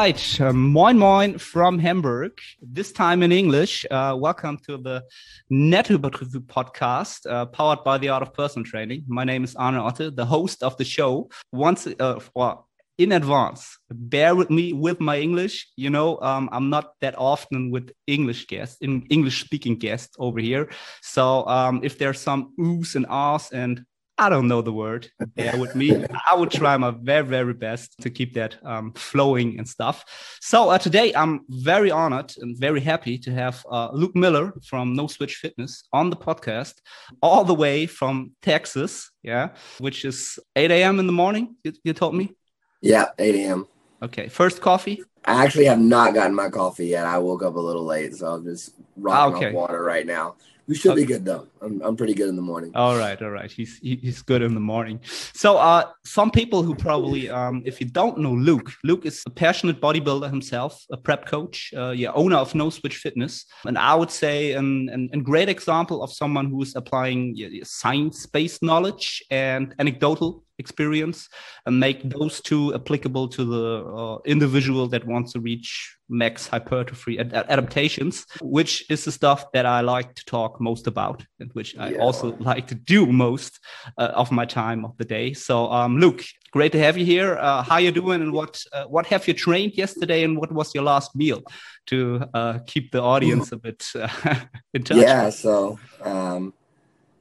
Right. Uh, moin Moin from Hamburg. This time in English. Uh, welcome to the Nettohypertrophie podcast, uh, powered by the Art of Personal Training. My name is Arne Otte, the host of the show. Once, uh, well, in advance, bear with me with my English. You know, um, I'm not that often with English guests, in English speaking guests over here. So um, if there's some oohs and ahs and I don't know the word. Bear with me. I will try my very, very best to keep that um, flowing and stuff. So uh, today I'm very honored and very happy to have uh, Luke Miller from No Switch Fitness on the podcast, all the way from Texas. Yeah, which is 8 a.m. in the morning. You, you told me. Yeah, 8 a.m. Okay, first coffee. I actually have not gotten my coffee yet. I woke up a little late, so I'm just rocking okay. water right now. We should be good though. I'm, I'm pretty good in the morning. All right, all right. He's he's good in the morning. So, uh, some people who probably, um, if you don't know Luke, Luke is a passionate bodybuilder himself, a prep coach, uh, yeah, owner of No Switch Fitness, and I would say an an, an great example of someone who is applying yeah, science-based knowledge and anecdotal experience and make those two applicable to the uh, individual that wants to reach max hypertrophy ad- adaptations, which is the stuff that I like to talk most about and which I yeah. also like to do most uh, of my time of the day. So, um, Luke, great to have you here. Uh, how are you doing and what uh, what have you trained yesterday and what was your last meal to uh, keep the audience a bit uh, in touch? Yeah, so um,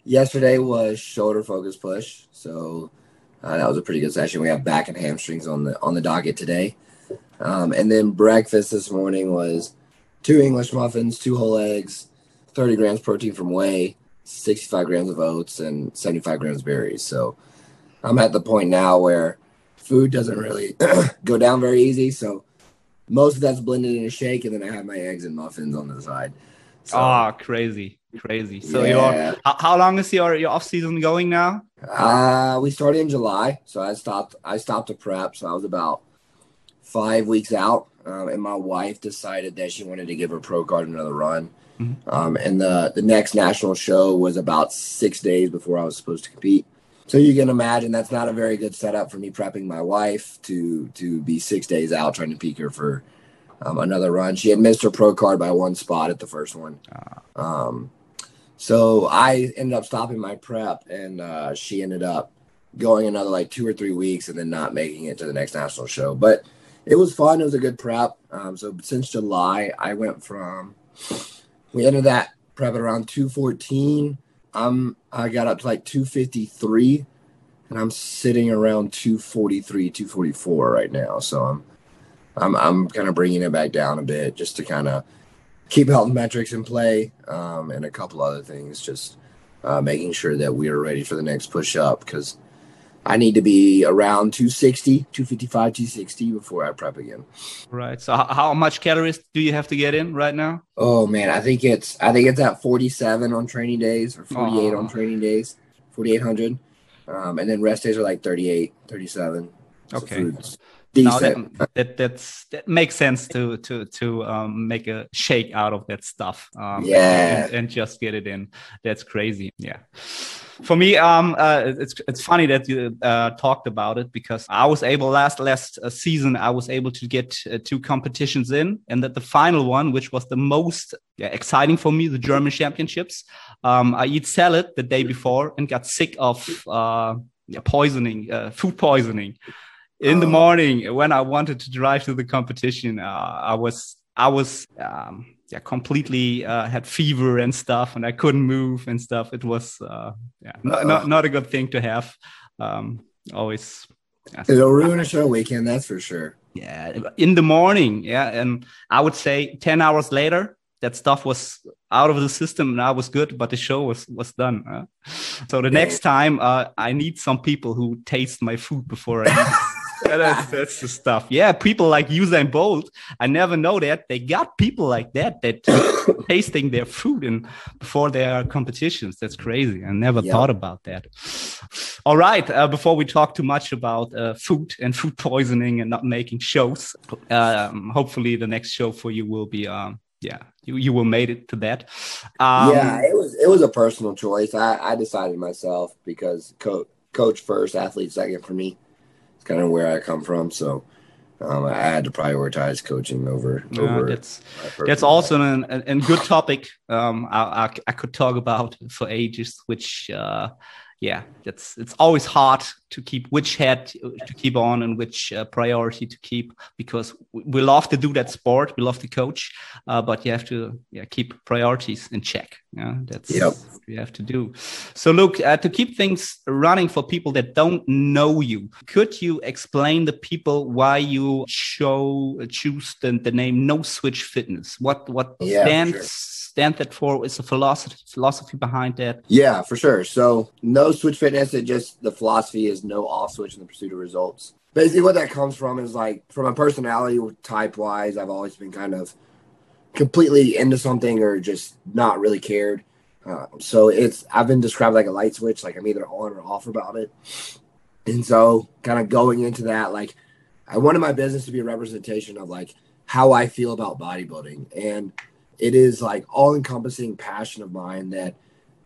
yesterday was shoulder focus push. So uh, that was a pretty good session. We have back and hamstrings on the on the docket today, um, and then breakfast this morning was two English muffins, two whole eggs, thirty grams protein from whey, sixty-five grams of oats, and seventy-five grams of berries. So I'm at the point now where food doesn't really go down very easy. So most of that's blended in a shake, and then I have my eggs and muffins on the side. So, oh, crazy crazy. So yeah. how, how long is your your off season going now? Uh we started in July, so I stopped. I stopped to prep, so I was about five weeks out, um, and my wife decided that she wanted to give her pro card another run. Mm-hmm. Um, and the the next national show was about six days before I was supposed to compete. So you can imagine that's not a very good setup for me prepping my wife to to be six days out trying to peak her for um, another run. She had missed her pro card by one spot at the first one. Uh. Um, so I ended up stopping my prep, and uh, she ended up going another like two or three weeks, and then not making it to the next national show. But it was fun. It was a good prep. Um, so since July, I went from we ended that prep at around 214. I'm I got up to like 253, and I'm sitting around 243, 244 right now. So I'm I'm I'm kind of bringing it back down a bit just to kind of keep health metrics in play um, and a couple other things. Just uh, making sure that we are ready for the next push up because I need to be around 260, 255, 260 before I prep again. Right. So how much calories do you have to get in right now? Oh man, I think it's I think it's at 47 on training days or 48 on training days, 4800. Um, and then rest days are like 38, 37. Okay. So decent. that, that, that's that makes sense to to to um, make a shake out of that stuff. Um, yeah, and, and, just get it in. That's crazy. Yeah. For me, um, uh, it's it's funny that you uh, talked about it because I was able last last uh, season I was able to get uh, two competitions in, and that the final one, which was the most yeah, exciting for me, the German Championships. Um, I eat salad the day before and got sick of uh, poisoning, uh, food poisoning in the oh. morning when I wanted to drive to the competition, uh, I was I was um, yeah completely uh, had fever and stuff, and I couldn't move and stuff. It was uh, yeah not, not, not a good thing to have. Um, always it'll ruin a show weekend, that's for sure. Yeah, in the morning, yeah, and I would say ten hours later, that stuff was out of the system and I was good, but the show was was done. Uh. So the next time, uh, I need some people who taste my food before I eat that's, that's the stuff. Yeah, people like Usain Bolt. I never know that they got people like that that tasting their food and before their competitions. That's crazy. I never yep. thought about that. All right. Uh, before we talk too much about uh, food and food poisoning and not making shows, um, hopefully the next show for you will be. Um, yeah, you, you will made it to that. Um, yeah, it was it was a personal choice. I, I decided myself because coach coach first, athlete second for me kind of where I come from. So um, I had to prioritize coaching over. Yeah, over that's that's also an, an, an good topic. Um, I, I, I could talk about for ages, which uh, yeah, it's it's always hard to keep which head to keep on and which uh, priority to keep because we love to do that sport, we love to coach, uh, but you have to yeah keep priorities in check. Yeah, that's yep. what you have to do. So look uh, to keep things running for people that don't know you. Could you explain the people why you show choose the, the name No Switch Fitness? What what yeah, stands sure stand that for? Is the philosophy philosophy behind that? Yeah, for sure. So no switch fitness. It just the philosophy is no off switch in the pursuit of results. Basically, what that comes from is like from a personality type wise, I've always been kind of completely into something or just not really cared. Uh, so it's I've been described like a light switch, like I'm either on or off about it. And so, kind of going into that, like I wanted my business to be a representation of like how I feel about bodybuilding and it is like all encompassing passion of mine that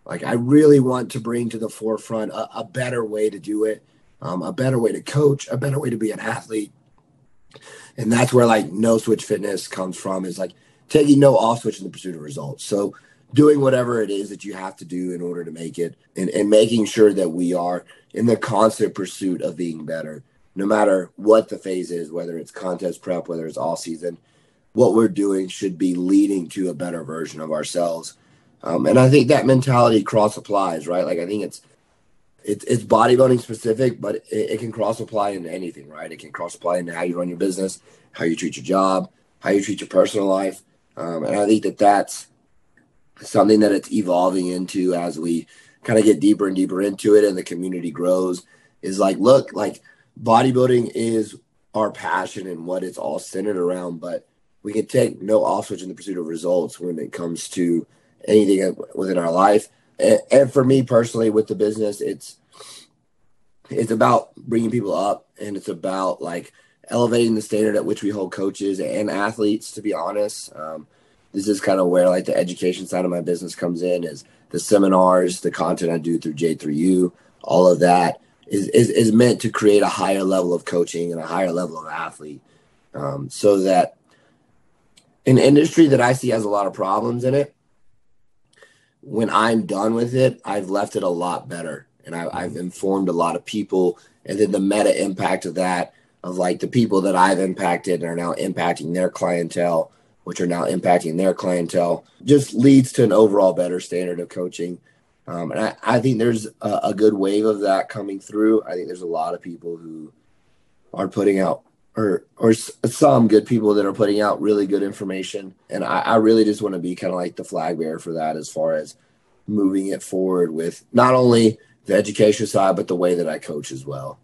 like I really want to bring to the forefront a, a better way to do it, um, a better way to coach, a better way to be an athlete. And that's where like no switch fitness comes from is like taking no off switch in the pursuit of results. So doing whatever it is that you have to do in order to make it and, and making sure that we are in the constant pursuit of being better, no matter what the phase is, whether it's contest prep, whether it's all season what we're doing should be leading to a better version of ourselves. Um, and I think that mentality cross applies, right? Like I think it's it's it's bodybuilding specific, but it, it can cross apply into anything, right? It can cross apply into how you run your business, how you treat your job, how you treat your personal life, um, and I think that that's something that it's evolving into as we kind of get deeper and deeper into it, and the community grows. Is like, look, like bodybuilding is our passion and what it's all centered around, but we can take no off switch in the pursuit of results when it comes to anything within our life. And, and for me personally, with the business, it's it's about bringing people up, and it's about like elevating the standard at which we hold coaches and athletes. To be honest, um, this is kind of where like the education side of my business comes in. Is the seminars, the content I do through J3U, all of that is, is, is meant to create a higher level of coaching and a higher level of athlete um, so that an industry that I see has a lot of problems in it. When I'm done with it, I've left it a lot better, and I, I've informed a lot of people, and then the meta impact of that, of like the people that I've impacted and are now impacting their clientele, which are now impacting their clientele, just leads to an overall better standard of coaching. Um, and I, I, think there's a, a, good wave of that coming through. I think there's a lot of people who are putting out or or some good people that are putting out really good information. And i, I really just want to be kind of like the flag bearer for that as far as moving it forward with not only the education side but the way that i coach as well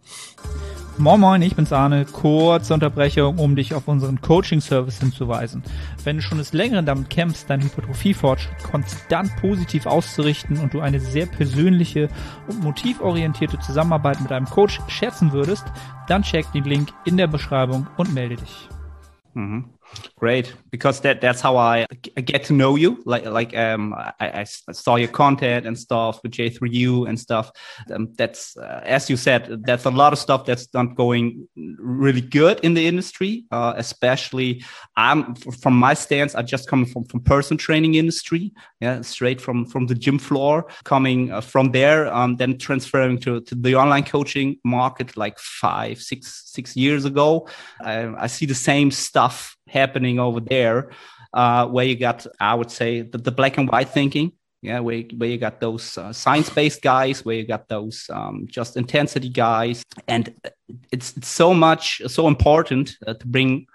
Moin Moin, ich bin's Arne. Kurze Unterbrechung, um dich auf unseren Coaching-Service hinzuweisen. Wenn du schon des Längeren damit kämpfst, deinen Hypertrophie-Fortschritt konstant positiv auszurichten und du eine sehr persönliche und motivorientierte Zusammenarbeit mit einem Coach schätzen würdest, dann check den Link in der Beschreibung und melde dich. Mhm. Great, because that that's how I get to know you. Like like um, I, I saw your content and stuff with J3U and stuff. Um, that's uh, as you said, that's a lot of stuff that's not going really good in the industry. Uh, especially, I'm from my stance. I just come from from person training industry. Yeah, straight from from the gym floor. Coming uh, from there, um, then transferring to to the online coaching market like five six six years ago. I, I see the same stuff happening over there, uh, where you got, I would say, the, the black and white thinking. Yeah, where, where you got those uh, science based guys, where you got those um, just intensity guys. And it's, it's so much, so important uh, to bring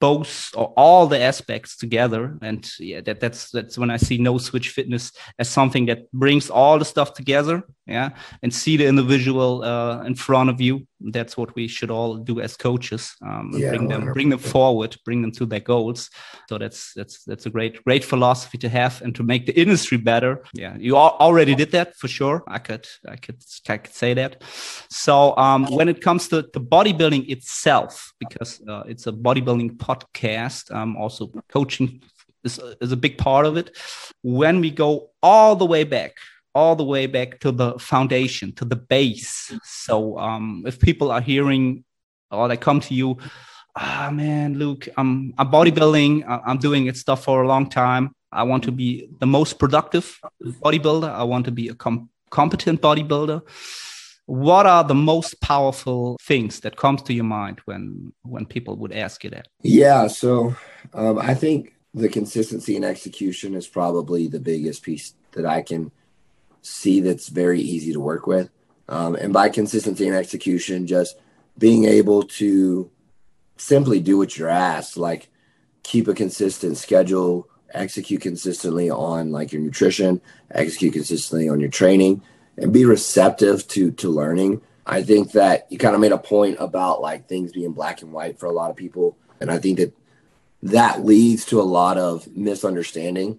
both or all the aspects together and yeah that that's that's when i see no switch fitness as something that brings all the stuff together yeah? And see the individual uh, in front of you. That's what we should all do as coaches um, yeah, bring them 100%. bring them forward bring them to their goals. So that's that's that's a great great philosophy to have and to make the industry better. Yeah you already did that for sure. I could i could i could say that. So um, when it comes to the bodybuilding itself because uh, it's a bodybuilding podcast um, also coaching is, is a big part of it. When we go all the way back all the way back to the foundation, to the base. So um, if people are hearing or they come to you, ah man, Luke, I'm I'm bodybuilding. I'm doing it stuff for a long time. I want to be the most productive bodybuilder. I want to be a com competent bodybuilder. What are the most powerful things that comes to your mind when when people would ask you that? Yeah, so um, I think the consistency and execution is probably the biggest piece that I can see that's very easy to work with. Um, and by consistency and execution, just being able to simply do what you're asked, like keep a consistent schedule, execute consistently on like your nutrition, execute consistently on your training, and be receptive to to learning. I think that you kind of made a point about like things being black and white for a lot of people, and I think that that leads to a lot of misunderstanding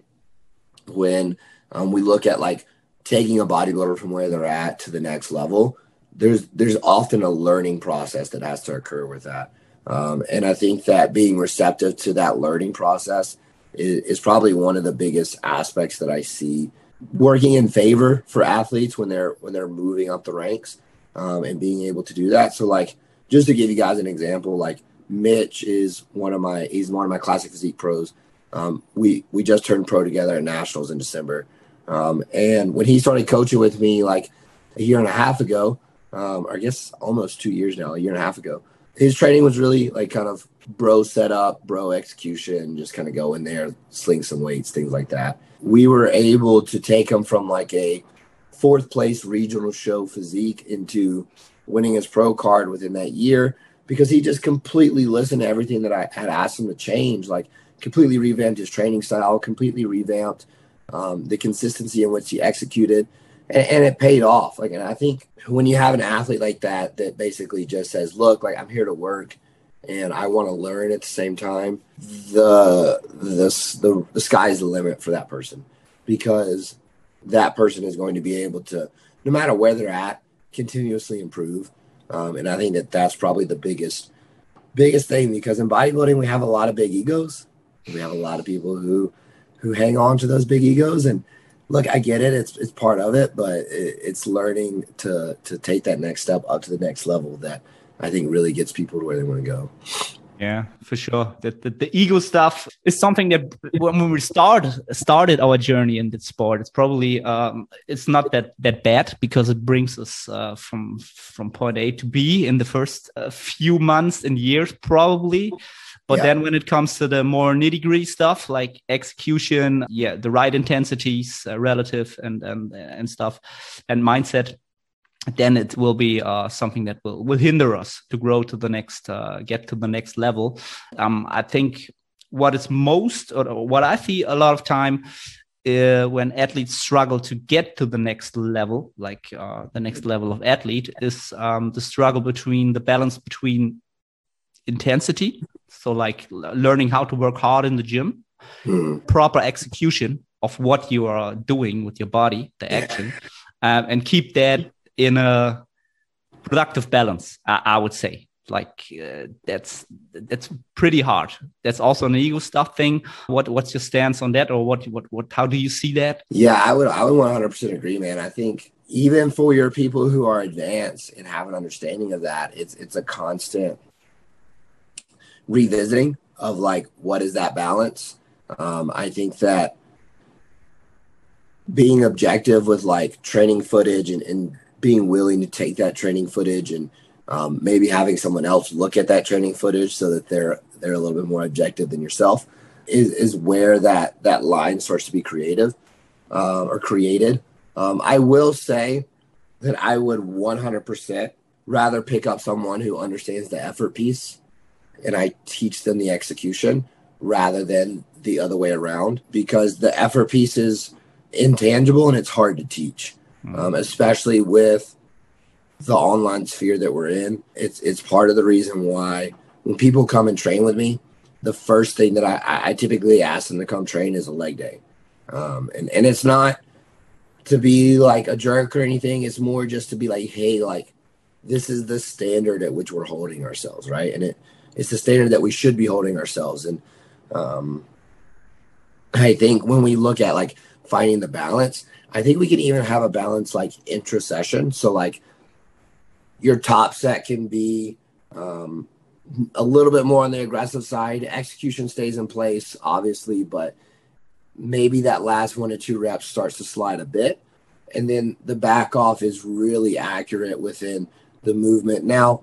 when um, we look at like taking a bodybuilder from where they're at to the next level. There's there's often a learning process that has to occur with that, um, and I think that being receptive to that learning process is, is probably one of the biggest aspects that I see working in favor for athletes when they're when they're moving up the ranks um, and being able to do that. So like just to give you guys an example, like Mitch is one of my he's one of my classic physique pros. Um, we we just turned pro together at nationals in December, um, and when he started coaching with me like a year and a half ago, um, I guess almost two years now, a year and a half ago, his training was really like kind of bro setup, bro execution, just kind of go in there, sling some weights, things like that. We were able to take him from like a fourth place regional show physique into winning his pro card within that year because he just completely listened to everything that I had asked him to change, like completely revamped his training style, completely revamped um, the consistency in which he executed, and, and, it paid off. Like, and I think when you have an athlete like that that basically just says, "Look, like I'm here to work." and I want to learn at the same time, the this the the sky's the limit for that person because that person is going to be able to, no matter where they're at, continuously improve. Um, and I think that that's probably the biggest biggest thing because in bodybuilding we have a lot of big egos. We have a lot of people who who hang on to those big egos and look, I get it. It's it's part of it, but it, it's learning to to take that next step up to the next level that I think really gets people to where they want to go. Yeah, for sure. The, the, the ego stuff is something that when we start started our journey in the sport, it's probably um, it's not that that bad because it brings us uh, from from point A to B in the first uh, few months and years, probably. But yeah. then when it comes to the more nitty gritty stuff like execution, yeah, the right intensities, uh, relative and and and stuff, and mindset, then it will be uh, something that will will hinder us to grow to the next uh, get to the next level um, i think what is most or what i see a lot of time uh, when athletes struggle to get to the next level like uh, the next level of athlete is um, the struggle between the balance between intensity so like learning how to work hard in the gym mm. proper execution of what you are doing with your body the action um, and keep that in a productive balance i, I would say. Like uh, that's that's pretty hard. That's also an ego stuff thing. What what's your stance on that or what what what how do you see that? Yeah i would i would 100% agree man. I think even for your people who are advanced and have an understanding of that it's it's a constant revisiting of like what is that balance? Um, i think that being objective with like training footage and, and being willing to take that training footage and um, maybe having someone else look at that training footage so that they're they're a little bit more objective than yourself is, is where that that line starts to be creative uh, or created. Um, I will say that I would 100% rather pick up someone who understands the effort piece and I teach them the execution rather than the other way around because the effort piece is intangible and it's hard to teach mm-hmm. um, especially with the online sphere that we're in. It's it's part of the reason why when people come and train with me, the first thing that I, I typically ask them to come train is a leg day, um, and and it's not to be like a jerk or anything. It's more just to be like, hey, like this is the standard at which we're holding ourselves, right? And it it's the standard that we should be holding ourselves. And um, I think when we look at like finding the balance, I think we can even have a balance like intra session. So like your top set can be um, a little bit more on the aggressive side. Execution stays in place, obviously, but maybe that last one or two reps starts to slide a bit. And then the back off is really accurate within the movement. Now,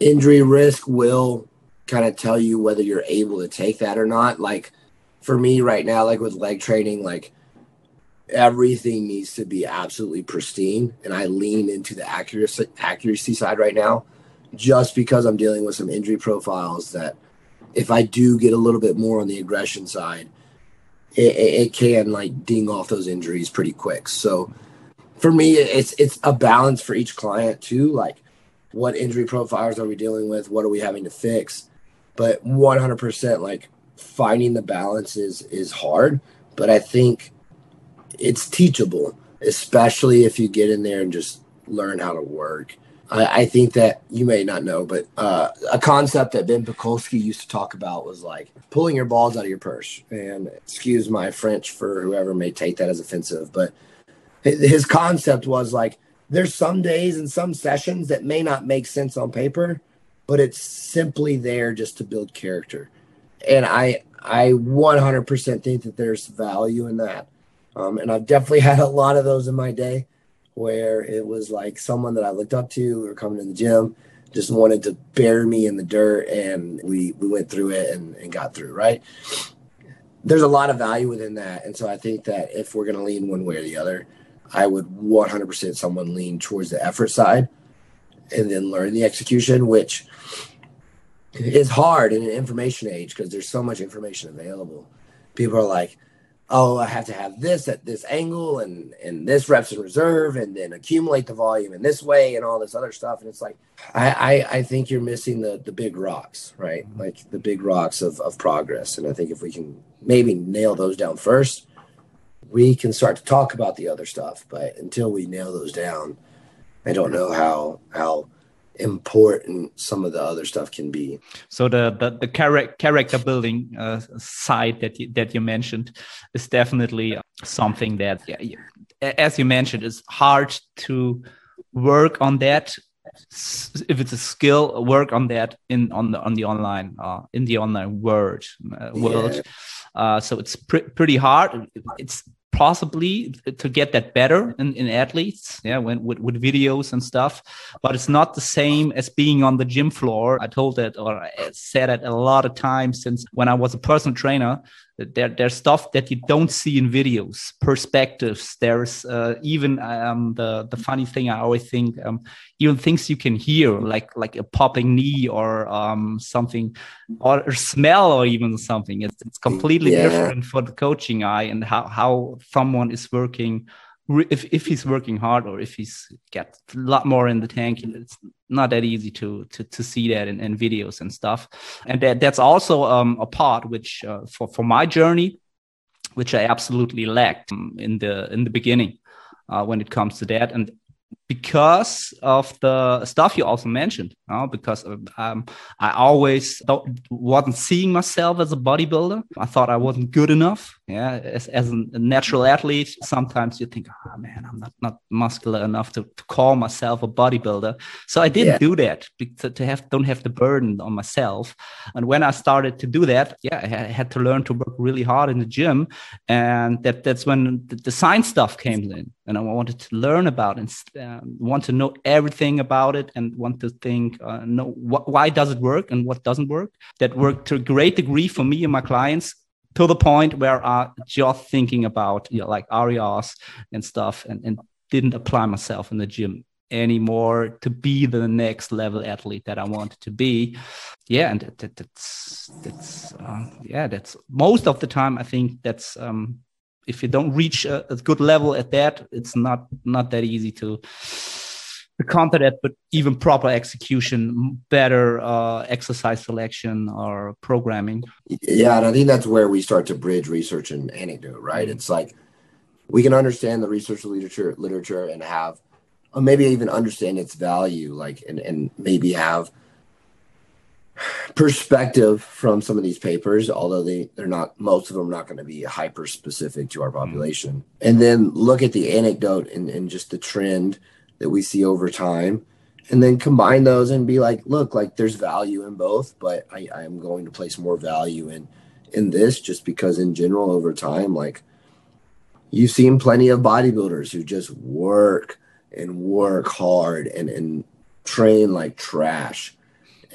injury risk will kind of tell you whether you're able to take that or not. Like for me right now, like with leg training, like everything needs to be absolutely pristine. And I lean into the accuracy accuracy side right now, just because I'm dealing with some injury profiles that if I do get a little bit more on the aggression side, it, it can like ding off those injuries pretty quick. So for me, it's it's a balance for each client too. Like what injury profiles are we dealing with? What are we having to fix? But 100% like finding the balance is is hard, but I think it's teachable, especially if you get in there and just learn how to work. I, I think that you may not know, but uh, a concept that Ben Pakulski used to talk about was like pulling your balls out of your purse. And excuse my French for whoever may take that as offensive, but his concept was like there's some days and some sessions that may not make sense on paper, but it's simply there just to build character. And I I 100% think that there's value in that. Um, and I've definitely had a lot of those in my day where it was like someone that I looked up to or coming to the gym just wanted to bury me in the dirt and we we went through it and, and got through right? There's a lot of value within that. And so i think that if we're going to lean one way or the other i would 100% someone lean towards the effort side and then learn the execution which is hard in an information age because there's so much information available. People are like oh, I have to have this at this angle and and this reps in reserve and then accumulate the volume in this way and all this other stuff. And it's like I I, I think you're missing the the big rocks, right? Mm-hmm. Like the big rocks of of progress. And I think if we can maybe nail those down first, we can start to talk about the other stuff. But until we nail those down, I don't know how how important some of the other stuff can be. So the the, the char- character building uh, side that you, that you mentioned is definitely something that, yeah, as you mentioned, is hard to work on that. If it's a skill, work on that in on the on the online uh, in the online world uh, world. Yeah. Uh, so it's pr- pretty hard. It's possibly to get that better in, in athletes yeah when with, with videos and stuff but it's not the same as being on the gym floor. I told it or I said it a lot of times since when i was a personal trainer there, there's stuff that you don't see in videos perspectives there's uh, even um, the the funny thing i always think um, even things you can hear like like a popping knee or um, something or smell or even something it's, it's completely yeah. different for the coaching eye and how how someone is working if if he's working hard or if he's got a lot more in the tank, it's not that easy to to to see that in, in videos and stuff. And that that's also um, a part which uh, for for my journey, which I absolutely lacked in the in the beginning uh, when it comes to that. And because of the stuff you also mentioned uh, because um, i always wasn't seeing myself as a bodybuilder i thought i wasn't good enough yeah as, as a natural athlete sometimes you think oh man i'm not, not muscular enough to, to call myself a bodybuilder. So i didn't yeah. do that to, to have don't have the burden on myself. And when i started to do that yeah i had to learn to work really hard in the gym. And that that's when the, the science stuff came in. And i wanted to learn about and um, want to know everything about it and want to think uh, know wh- why does it work and what doesn't work. That worked to a great degree for me and my clients to the point where I just thinking about you know, like RERs and stuff and, and didn't apply myself in the gym anymore to be the next level athlete that I wanted to be. Yeah, and that, that, that's that's uh, yeah, that's most of the time I think that's um, if you don't reach a, a good level at that, it's not not that easy to that, but even proper execution, better uh, exercise selection or programming. Yeah, and I think that's where we start to bridge research and anecdote, right? Mm-hmm. It's like we can understand the research literature, literature, and have, or maybe even understand its value, like and and maybe have perspective from some of these papers, although they, they're not, most of them are not going to be hyper specific to our mm-hmm. population. Mm-hmm. And then look at the anecdote and, and just the trend that we see over time and then combine those and be like, look, like there's value in both, but I, I am going to place more value in in this just because in general over time, like you've seen plenty of bodybuilders who just work and work hard and, and train like trash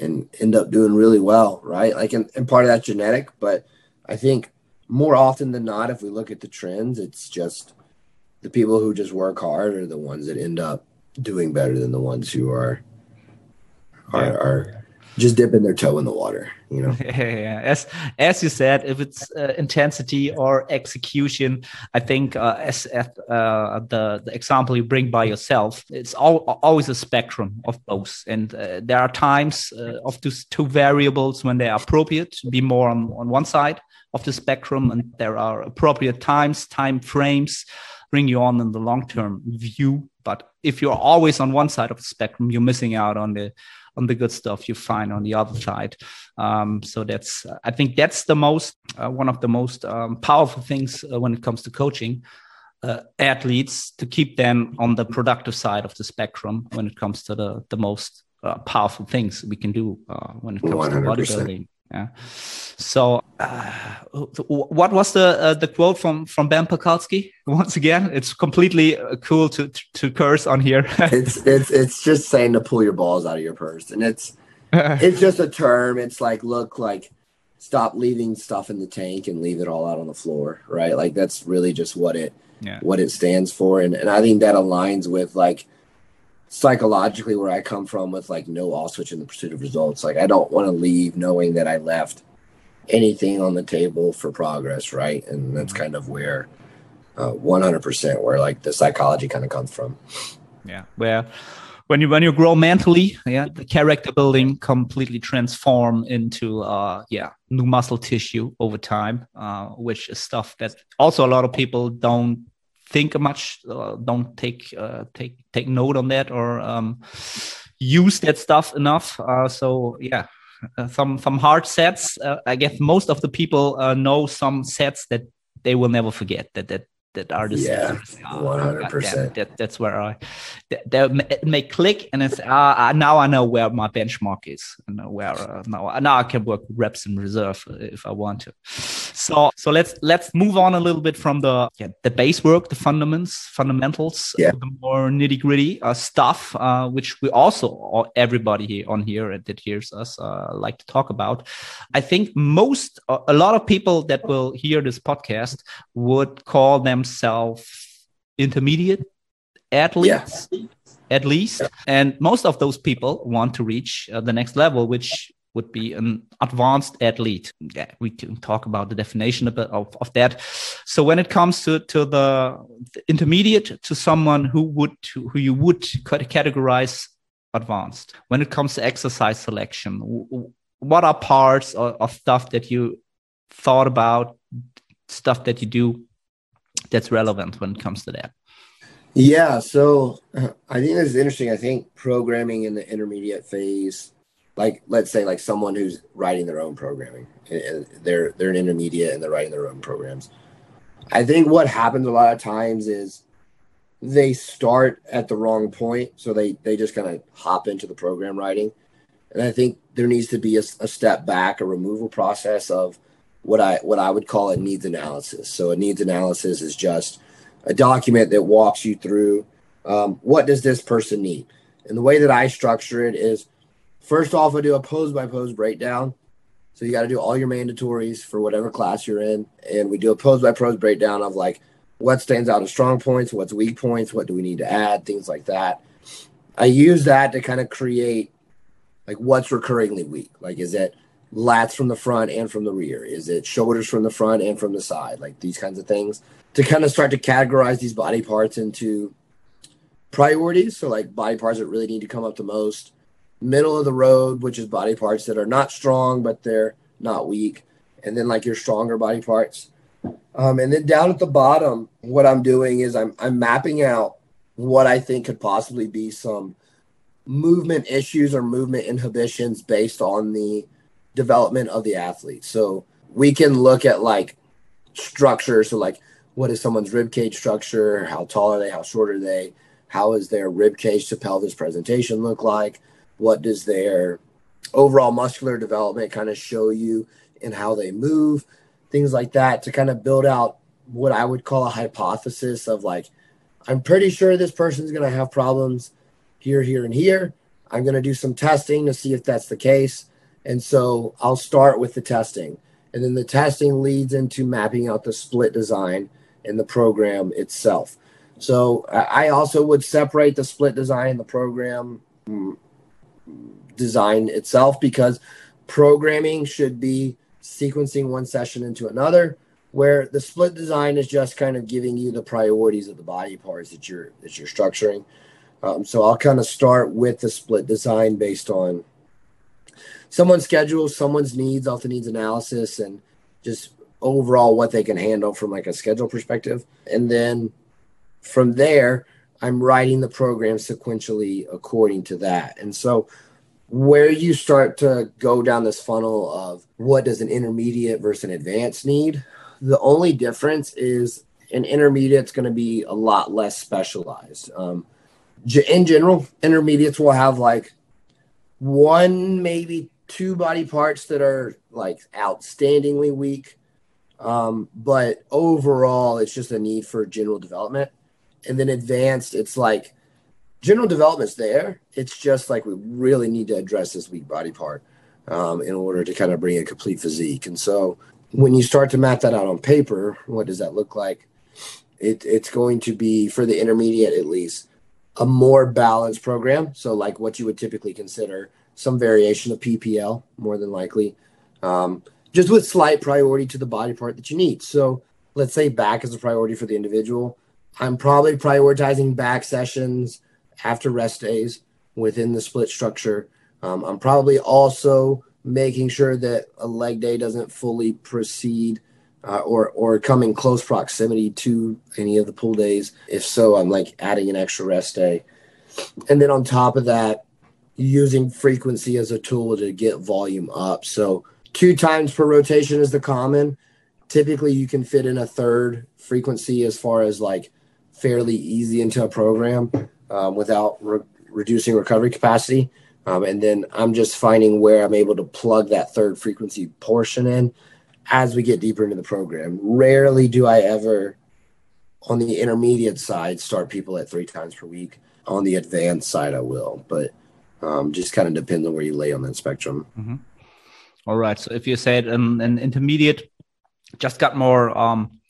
and end up doing really well, right? Like and, and part of that genetic, but I think more often than not, if we look at the trends, it's just the people who just work hard are the ones that end up doing better than the ones who are are, yeah. are just dipping their toe in the water you know? Yeah, as as you said if it's uh, intensity or execution i think uh, as uh, the the example you bring by yourself it's all, always a spectrum of both. And uh, there are times uh, of those two variables when they are appropriate to be more on, on one side of the spectrum and there are appropriate times time frames bring you on in the long term view but if you're always on one side of the spectrum, you're missing out on the on the good stuff you find on the other side. Um, so that's I think that's the most uh, one of the most um, powerful things uh, when it comes to coaching uh, athletes to keep them on the productive side of the spectrum when it comes to the the most uh, powerful things we can do uh, when it comes 100%. to bodybuilding. Yeah. So, uh, what was the uh, the quote from from Ben Pakulski? Once again, it's completely uh, cool to to curse on here. it's it's it's just saying to pull your balls out of your purse, and it's it's just a term. It's like look like stop leaving stuff in the tank and leave it all out on the floor, right? Like that's really just what it yeah. what it stands for, and and I think that aligns with like psychologically where I come from with like no all switch in the pursuit of results. Like I don't want to leave knowing that I left anything on the table for progress, right? And that's kind of where uh, 100% where like the psychology kind of comes from. Yeah, where when you when you grow mentally, yeah, the character building completely transform into uh yeah new muscle tissue over time, uh, which is stuff that also a lot of people don't think much, uh, don't take uh, take take note on that or um, use that stuff enough. Uh, so yeah, uh, some some hard sets. Uh, I guess most of the people uh, know some sets that they will never forget. That that that are the yeah, one hundred percent. That that's where I that, that may click, and it's uh, now I know where my benchmark is, and where uh, now now I can work reps in reserve if I want to. So so let's let's move on a little bit from the yeah, the base work, the fundamentals, fundamentals, yeah. the more nitty gritty uh, stuff, uh, which we also everybody here on here that hears us uh, like to talk about. I think most a lot of people that will hear this podcast would call them themselves intermediate athletes yeah. at least yeah. and most of those people want to reach uh, the next level which would be an advanced athlete yeah we can talk about the definition of, of, of that so when it comes to, to the, the intermediate to someone who would who you would categorize advanced when it comes to exercise selection what are parts of, of stuff that you thought about stuff that you do that's relevant when it comes to that? Yeah, so I think this is interesting. I think programming in the intermediate phase, like let's say like someone who's writing their own programming, and they're they're an intermediate and they're writing their own programs. I think what happens a lot of times is they start at the wrong point, so they they just kind of hop into the program writing, and I think there needs to be a, a step back, a removal process of what I what I would call a needs analysis. So a needs analysis is just a document that walks you through um, what does this person need. And the way that I structure it is first off, I do a pose by pose breakdown. So you got to do all your mandatories for whatever class you're in, and we do a pose by pose breakdown of like what stands out as strong points, what's weak points, what do we need to add, things like that. I use that to kind of create like what's recurringly weak. Like is it lats from the front and from the rear? Is it shoulders from the front and from the side? Like these kinds of things to kind of start to categorize these body parts into priorities. So, like body parts that really need to come up the most, middle of the road, which is body parts that are not strong, but they're not weak, and then like your stronger body parts. Um, and then down at the bottom, what I'm doing is I'm, I'm mapping out what I think could possibly be some movement issues or movement inhibitions based on the development of the athlete. So we can look at like structure. So like what is someone's rib cage structure? How tall are they? How short are they? how is their rib cage to pelvis presentation look like? What does their overall muscular development kind of show you in how they move? Things like that to kind of build out what I would call a hypothesis of like, I'm pretty sure this person's going to have problems here, here, and here. I'm going to do some testing to see if that's the case. And so I'll start with the testing. And then the testing leads into mapping out the split design and the program itself. So I also would separate the split design and the program mm, design itself because programming should be sequencing one session into another where the split design is just kind of giving you the priorities of the body parts that you're that you're structuring um, so i'll kind of start with the split design based on someone's schedule someone's needs off the needs analysis and just overall what they can handle from like a schedule perspective. And then from there i'm writing the program sequentially according to that. And so where you start to go down this funnel of what does an intermediate versus an advanced need the only difference is an intermediate's going to be a lot less specialized. Um, in general intermediates will have like one maybe two body parts that are like outstandingly weak um, but overall it's just a need for general development and then advanced it's like general development's there. It's just like we really need to address this weak body part um, in order to kind of bring a complete physique. And so when you start to map that out on paper, what does that look like? It, it's going to be for the intermediate at least a more balanced program. So like what you would typically consider some variation of PPL, more than likely, um, just with slight priority to the body part that you need. So let's say back is a priority for the individual. I'm probably prioritizing back sessions after rest days within the split structure. Um, I'm probably also making sure that a leg day doesn't fully proceed uh, or or come in close proximity to any of the pull days. If so, I'm like adding an extra rest day, and then on top of that, using frequency as a tool to get volume up. So two times per rotation is the common. Typically, you can fit in a third frequency as far as like fairly easy into a program um, without re- reducing recovery capacity. Um, and then I'm just finding where I'm able to plug that third frequency portion in as we get deeper into the program. Rarely do I ever, on the intermediate side, start people at three times per week. On the advanced side, I will, but um, just kind of depends on where you lay on that spectrum. Mm-hmm. All right. So if you said an, an intermediate, just got more um,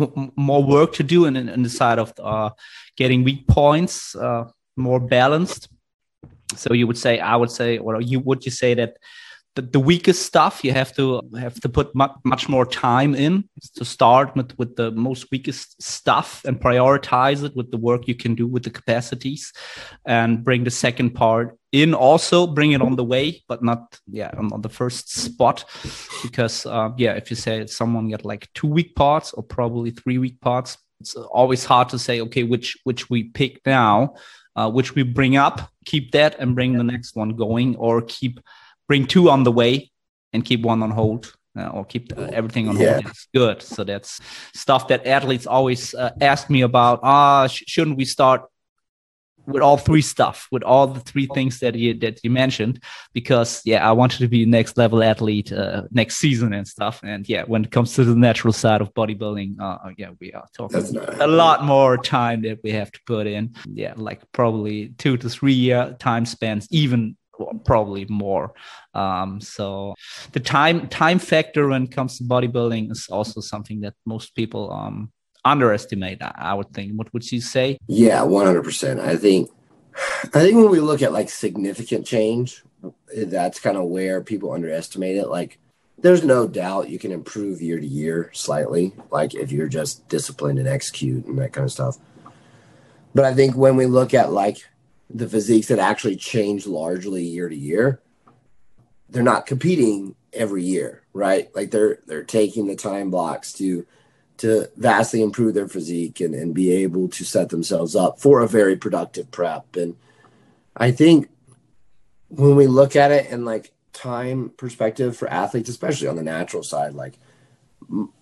m- more work to do in, in the side of uh, getting weak points uh, more balanced. So you would say, I would say, or you would you say that the, the weakest stuff you have to have to put much, much more time in to start with, with the most weakest stuff and prioritize it with the work you can do with the capacities and bring the second part in. Also bring it on the way but not yeah on, on the first spot because uh, yeah if you say someone get like two weak parts or probably three weak parts it's always hard to say okay which which we pick now uh, which we bring up keep that and bring the next one going or keep bring two on the way and keep one on hold uh, or keep uh, everything on yeah. hold. It's good. So that's stuff that athletes always uh, ask me about. Ah, sh- shouldn't we start with all three stuff, with all the three things that you that you mentioned? Because yeah, I wanted to be next level athlete uh, next season and stuff. And yeah, when it comes to the natural side of bodybuilding, uh, yeah, we are talking a lot more time that we have to put in. Yeah, like probably two to three year time spans, even probably more. Um, so the time time factor when it comes to bodybuilding is also something that most people um, underestimate. I would think. What would you say? Yeah, one hundred percent. I think. I think when we look at like significant change, that's kind of where people underestimate it. Like, there's no doubt you can improve year to year slightly, like if you're just disciplined and execute and that kind of stuff. But I think when we look at like the physiques that actually change largely year to year, they're not competing every year, right? Like they're they're taking the time blocks to to vastly improve their physique and, and be able to set themselves up for a very productive prep. And I think when we look at it in like time perspective for athletes, especially on the natural side, like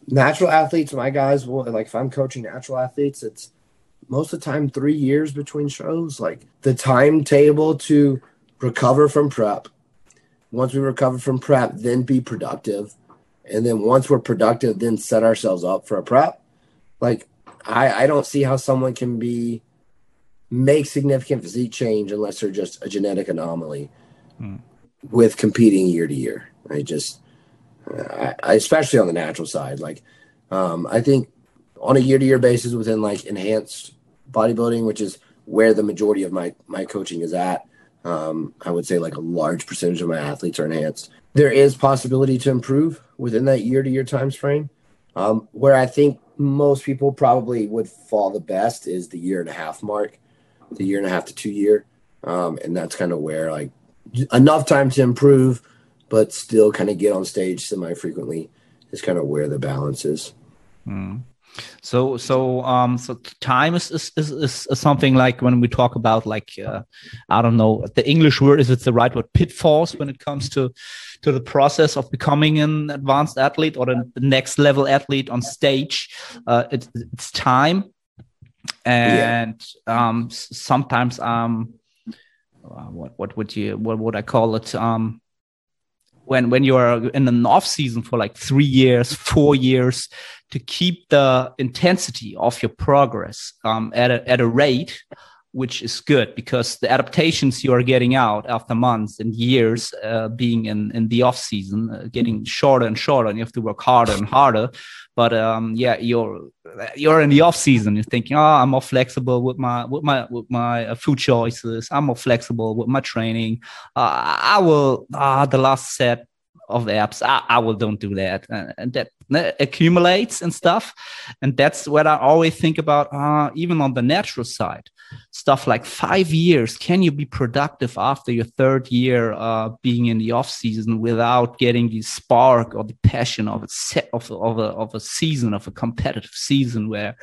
natural athletes, my guys will like if I'm coaching natural athletes, it's most of the time three years between shows. Like the timetable to recover from prep. Once we recover from prep, then be productive. And then once we're productive, then set ourselves up for a prep. Like I, I don't see how someone can be make significant physique change unless they're just a genetic anomaly hmm. with competing year to year. I just, I, I, especially on the natural side, like um, I think on a year to year basis within like enhanced bodybuilding, which is where the majority of my my coaching is at. Um, I would say like a large percentage of my athletes are enhanced. There is possibility to improve within that year to year time frame. Um, where I think most people probably would fall the best is the year and a half mark, the year and a half to two year, um, and that's kind of where like enough time to improve, but still kind of get on stage semi frequently is kind of where the balance is. Mm. So so um so time is is, is is something like when we talk about like uh, I don't know the English word is it the right word pitfalls when it comes to to the process of becoming an advanced athlete or the, next level athlete on stage. Uh, it, it's time, and yeah. um sometimes um uh, what what would you what would I call it um when when you are in an off season for like three years, four years, to keep the intensity of your progress um, at a at a rate which is good because the adaptations you are getting out after months and years uh, being in in the off season uh, getting shorter and shorter and you have to work harder and harder. But um, yeah you're you're in the off season. You're thinking oh i'm more flexible with my with my with my uh, food choices. I'm more flexible with my training. Uh, i will ah the last set of apps I, I will don't do that. And that accumulates and stuff. And that's what i always think about uh, even on the natural side. Stuff like five years can you be productive after your third year uh, being in the off season without getting the spark or the passion of a set of, of, a, of a season of a competitive season where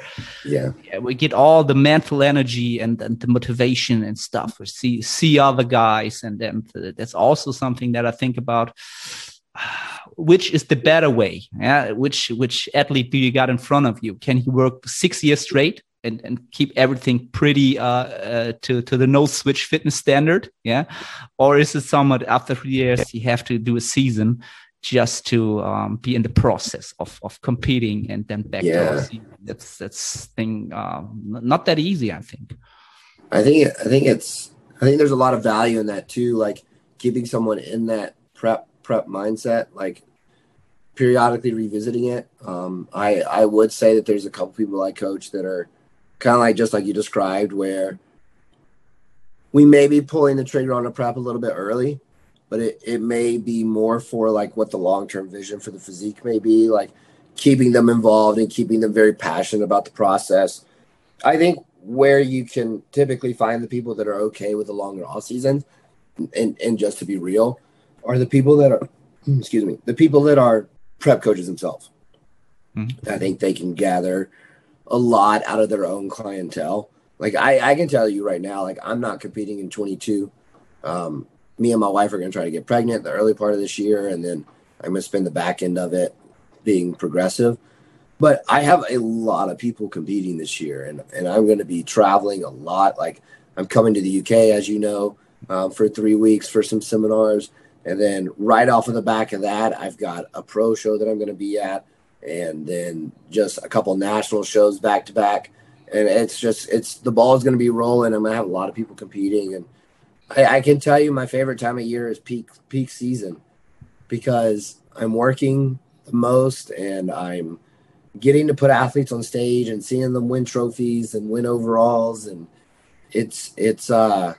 yeah. yeah we get all the mental energy and, and the motivation and stuff. We see see other guys and then that's also something that i think about which is the better way? Yeah which which athlete do you got in front of you? Can he work six years straight and, and keep everything pretty uh, uh, to to the no switch fitness standard? Yeah or is it somewhat after three years you have to do a season just to um, be in the process of, of competing and then back yeah. to that's that's thing um, not that easy i think. I think i think it's i think there's a lot of value in that too like keeping someone in that prep prep mindset, like periodically revisiting it. Um, I I would say that there's a couple people I coach that are kind of like just like you described, where we may be pulling the trigger on a prep a little bit early, but it, it may be more for like what the long term vision for the physique may be, like keeping them involved and keeping them very passionate about the process. I think where you can typically find the people that are okay with the longer off seasons, and, and just to be real, are the people that are, excuse me, the people that are prep coaches themselves. Mm-hmm. I think they can gather a lot out of their own clientele. Like I, I can tell you right now, like I'm not competing in 22. Um, me and my wife are going to try to get pregnant the early part of this year, and then I'm going to spend the back end of it being progressive. But I have a lot of people competing this year, and and I'm going to be traveling a lot. Like I'm coming to the UK, as you know, um, for three weeks for some seminars. And then right off of the back of that, I've got a pro show that I'm going to be at, and then just a couple national shows back to back. And it's just it's the ball is going to be rolling. I'm going to have a lot of people competing, and I, I can tell you my favorite time of year is peak peak season because I'm working the most and I'm getting to put athletes on stage and seeing them win trophies and win overalls and it's it's uh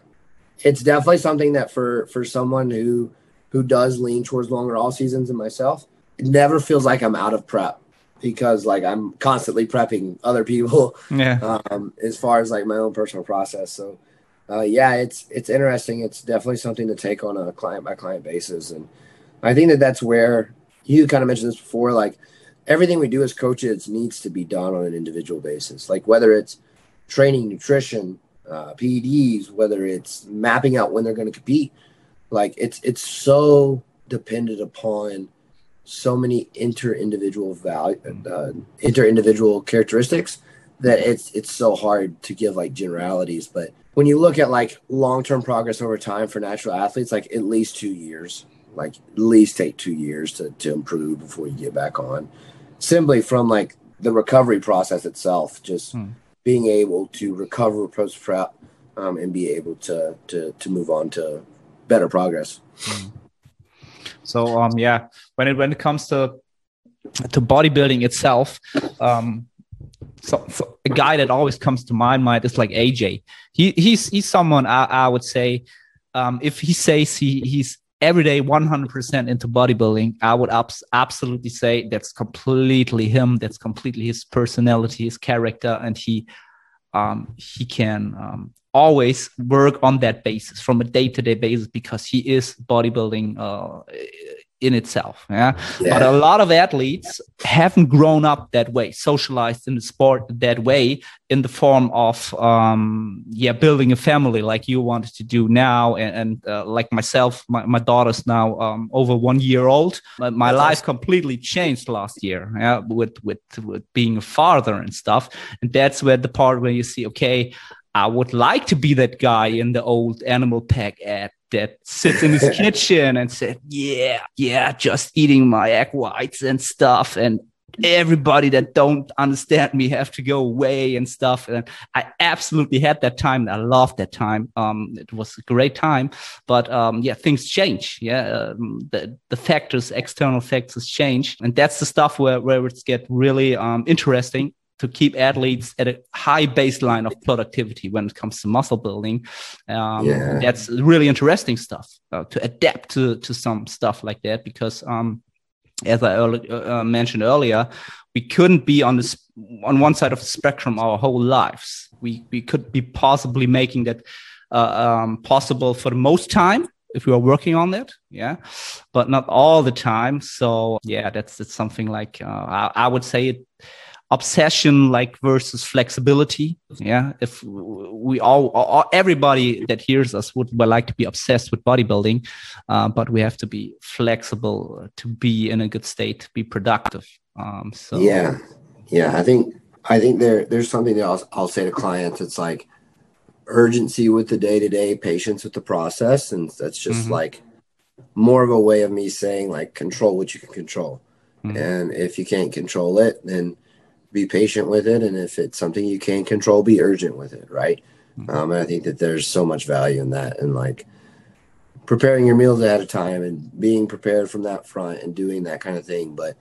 it's definitely something that for for someone who who does lean towards longer all seasons and myself, it never feels like I'm out of prep because like I'm constantly prepping other people. Yeah. Um, as far as like my own personal process. So, uh, yeah, it's it's interesting. It's definitely something to take on a client by client basis, and I think that that's where you kind of mentioned this before. Like everything we do as coaches needs to be done on an individual basis. Like whether it's training, nutrition, uh, PEDs, whether it's mapping out when they're going to compete like it's it's so dependent upon so many inter individual value uh, inter individual characteristics that it's it's so hard to give like generalities. But when you look at like long term progress over time for natural athletes, like at least two years, like at least take two years to, to improve before you get back on. Simply from like the recovery process itself, just hmm. being able to recover post prep um, and be able to to to move on to better progress. Hmm. So um yeah, when it when it comes to to bodybuilding itself, um so, so, a guy that always comes to my mind is like AJ. He he's he's someone I, I would say um, if he says he he's every day 100% into bodybuilding, I would abs- absolutely say that's completely him. That's completely his personality, his character, and he um, he can um, always work on that basis from a day to day basis because he is bodybuilding uh, in itself. Yeah? yeah? But a lot of athletes haven't grown up that way, socialized in the sport that way, in the form of um, yeah, building a family like you wanted to do now, and, and uh, like myself, my, my daughter's now um, over one year old. My, my life completely changed last year, yeah, with with with being a father and stuff. And that's where the part where you see, okay, I would like to be that guy in the old Animal Pak ad that sits in his kitchen and said, "Yeah, yeah, just eating my egg whites and stuff." And everybody that don't understand me have to go away and stuff. And I absolutely had that time. I loved that time. Um, it was a great time, but um, yeah, things change. Yeah, um, the the factors, external factors change, and that's the stuff where where it's get really um, interesting to keep athletes at a high baseline of productivity when it comes to muscle building. Um, yeah. That's really interesting stuff uh, to adapt to, to some stuff like that because, um, as I early, uh, uh, mentioned earlier, we couldn't be on this on one side of the spectrum our whole lives. We we could be possibly making that uh, um, possible for the most time if we are working on that yeah but not all the time so yeah that's that's something like uh, I, I, would say it obsession like versus flexibility. Yeah if we all, all, everybody that hears us would, would like to be obsessed with bodybuilding uh, but we have to be flexible to be in a good state to be productive. Um, so yeah. Yeah i think i think there there's something that I'll, I'll say to clients. It's like urgency with the day-to-day patience with the process and that's just mm-hmm. like more of a way of me saying like control what you can control. Mm-hmm. and if you can't control it then be patient with it. And if it's something you can't control, be urgent with it. Right. Mm-hmm. Um, and I think that there's so much value in that. And like preparing your meals ahead of time and being prepared from that front and doing that kind of thing. But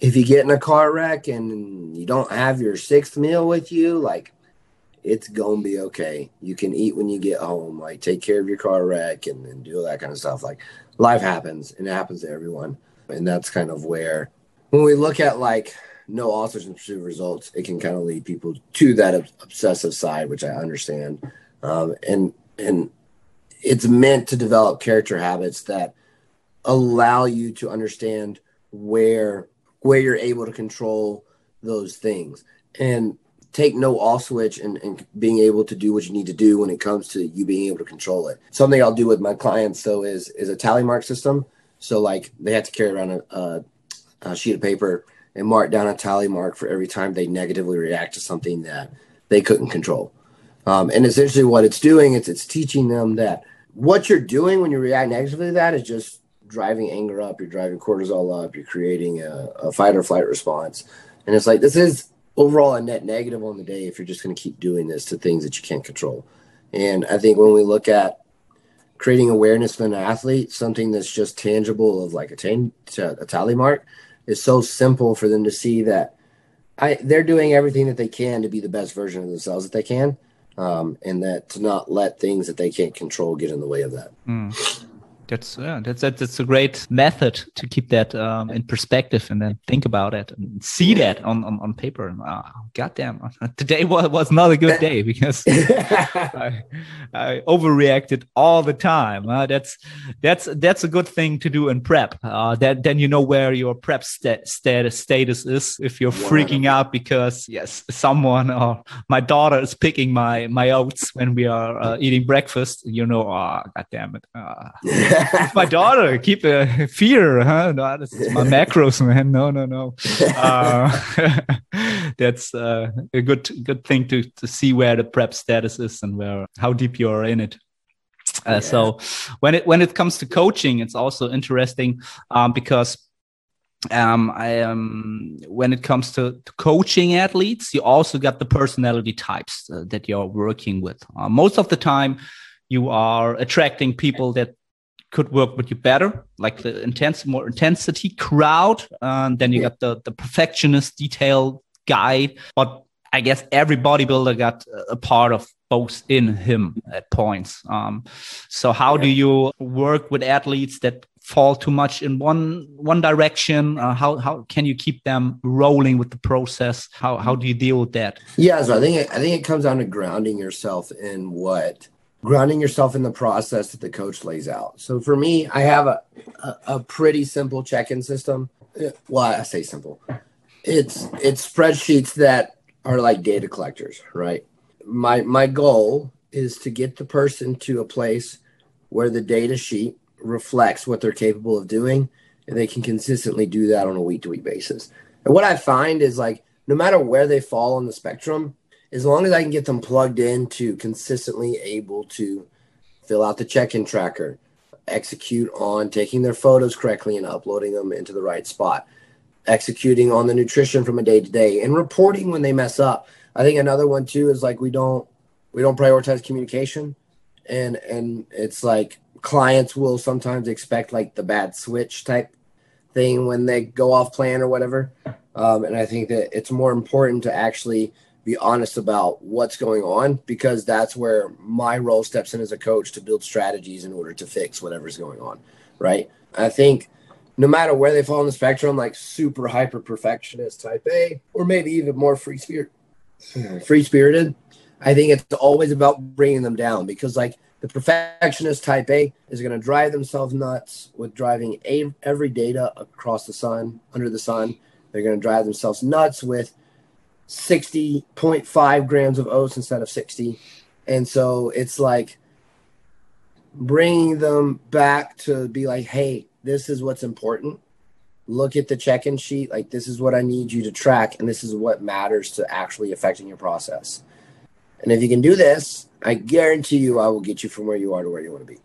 if you get in a car wreck and you don't have your sixth meal with you, like it's gonna be okay. You can eat when you get home. Like take care of your car wreck and, and do all that kind of stuff. Like life happens and it happens to everyone. And that's kind of where when we look at like no in pursuit results, it can kind of lead people to that obsessive side, which I understand. Um, and and it's meant to develop character habits that allow you to understand where where you're able to control those things and take no off switch and, and being able to do what you need to do when it comes to you being able to control it. Something I'll do with my clients though is is a tally mark system. So like they have to carry around a, a, a sheet of paper and mark down a tally mark for every time they negatively react to something that they couldn't control. Um, and essentially, what it's doing is it's teaching them that what you're doing when you react negatively to that is just driving anger up, you're driving cortisol up, you're creating a, a fight or flight response. And it's like, this is overall a net negative on the day if you're just going to keep doing this to things that you can't control. And I think when we look at creating awareness in an athlete, something that's just tangible of like a, a tally mark, is so simple for them to see that I they're doing everything that they can to be the best version of themselves that they can, um, and that to not let things that they can't control get in the way of that. Mm that's yeah, that's that's a great method to keep that um, in perspective and then think about it and see that on on, on paper. Oh, goddamn, today was, was not a good day because I, I, overreacted all the time. Uh, that's that's that's a good thing to do in prep. Uh, that then you know where your prep stat, status status is if you're freaking out because yes, someone or my daughter is picking my my oats when we are uh, eating breakfast. You know, oh god damn it. Uh, my daughter. Keep a fear, huh? No, this is my macros, man. No, no, no. Uh, that's uh, a good good thing to to see where the prep status is and where how deep you are in it. Uh, yeah. So when it when it comes to coaching, it's also interesting um, because um, I um, when it comes to, to, coaching athletes, you also got the personality types uh, that you're working with. Uh, most of the time, you are attracting people that could work with you better, like the intense, more intensity crowd. And then you yeah. got the the perfectionist, detail guy. But I guess every bodybuilder got a part of both in him at points. Um, so how yeah. do you work with athletes that fall too much in one one direction? Uh, how how can you keep them rolling with the process? How how do you deal with that? Yeah, so I think I think it comes down to grounding yourself in what grounding yourself in the process that the coach lays out. So for me, I have a a, a pretty simple check-in system. Well, I say simple. It's it's spreadsheets that are like data collectors, right? My my goal is to get the person to a place where the data sheet reflects what they're capable of doing and they can consistently do that on a week to week basis. And what I find is like no matter where they fall on the spectrum, as long as I can get them plugged in to consistently able to fill out the check-in tracker, execute on taking their photos correctly and uploading them into the right spot, executing on the nutrition from a day to day and reporting when they mess up. I think another one too is like we don't we don't prioritize communication and and it's like clients will sometimes expect like the bad switch type thing when they go off plan or whatever. Um, and I think that it's more important to actually be honest about what's going on because that's where my role steps in as a coach to build strategies in order to fix whatever's going on. Right. I think no matter where they fall on the spectrum, like super hyper perfectionist type A, or maybe even more free spirit, free spirited, I think it's always about bringing them down because like the perfectionist type A is going to drive themselves nuts with driving every data across the sun, under the sun. They're going to drive themselves nuts with 60.5 grams of oats instead of 60. And so it's like bringing them back to be like, hey, this is what's important. Look at the check in sheet. Like, this is what I need you to track. And this is what matters to actually affecting your process. And if you can do this, I guarantee you I will get you from where you are to where you want to be.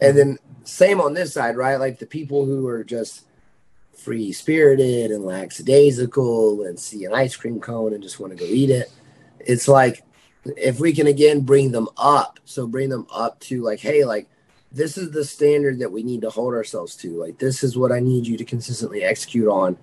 And then same on this side, right? Like the people who are just free spirited and lackadaisical and see an ice cream cone and just want to go eat it. It's like if we can again bring them up, so bring them up to like, hey, like this is the standard that we need to hold ourselves to. Like this is what I need you to consistently execute on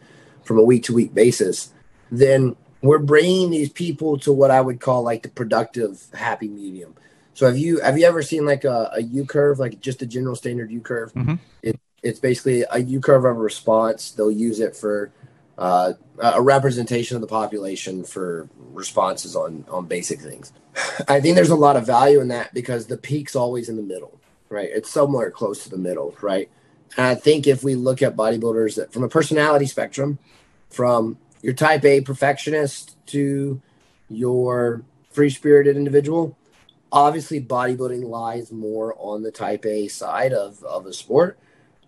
from a week to week basis. Then we're bringing these people to what I would call like the productive happy medium. So have you have you ever seen like a, a U curve, like just a general standard U curve? Mm-hmm. It, it's basically a U curve of a response. They'll use it for uh, a representation of the population for responses on on basic things. I think there's a lot of value in that because the peak's always in the middle, right? It's somewhere close to the middle, right? And I think if we look at bodybuilders that from a personality spectrum, from your type A perfectionist to your free spirited individual. Obviously, bodybuilding lies more on the type A side of, of the sport.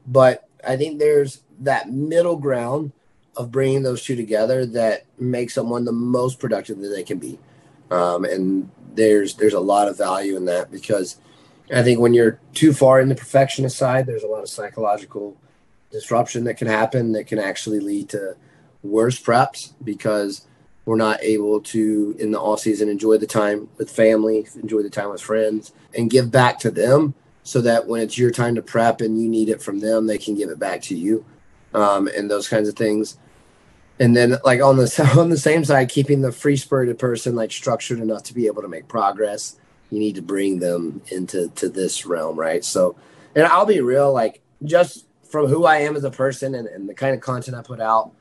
But I think there's that middle ground of bringing those two together that makes someone the most productive that they can be. Um, and there's there's a lot of value in that because I think when you're too far in the perfectionist side, there's a lot of psychological disruption that can happen that can actually lead to worse preps because we're not able to in the off season enjoy the time with family, enjoy the time with friends, and give back to them so that when it's your time to prep and you need it from them, they can give it back to you, um, and those kinds of things. And then, like on the on the same side, keeping the free spirited person like structured enough to be able to make progress, you need to bring them into to this realm, right? So, and I'll be real, like just from who I am as a person and, and the kind of content I put out,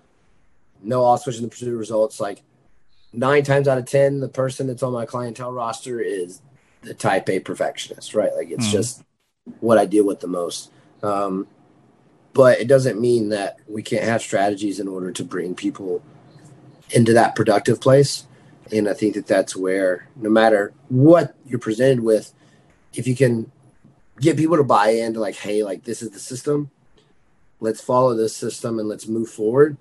no all switching the pursuit of results. Like nine times out of ten, the person that's on my clientele roster is the type A perfectionist, right? Like it's mm. just what I deal with the most. Um, but it doesn't mean that we can't have strategies in order to bring people into that productive place. And I think that that's where, no matter what you're presented with, if you can get people to buy into like, hey, like this is the system, let's follow this system and let's move forward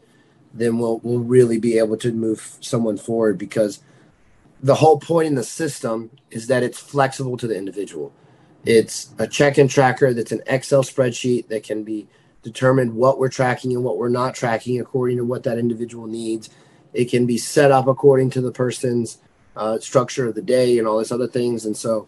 then we'll we'll really be able to move someone forward because the whole point in the system is that it's flexible to the individual. It's a check-in tracker that's an Excel spreadsheet that can be determined what we're tracking and what we're not tracking according to what that individual needs. It can be set up according to the person's uh, structure of the day and all these other things. And so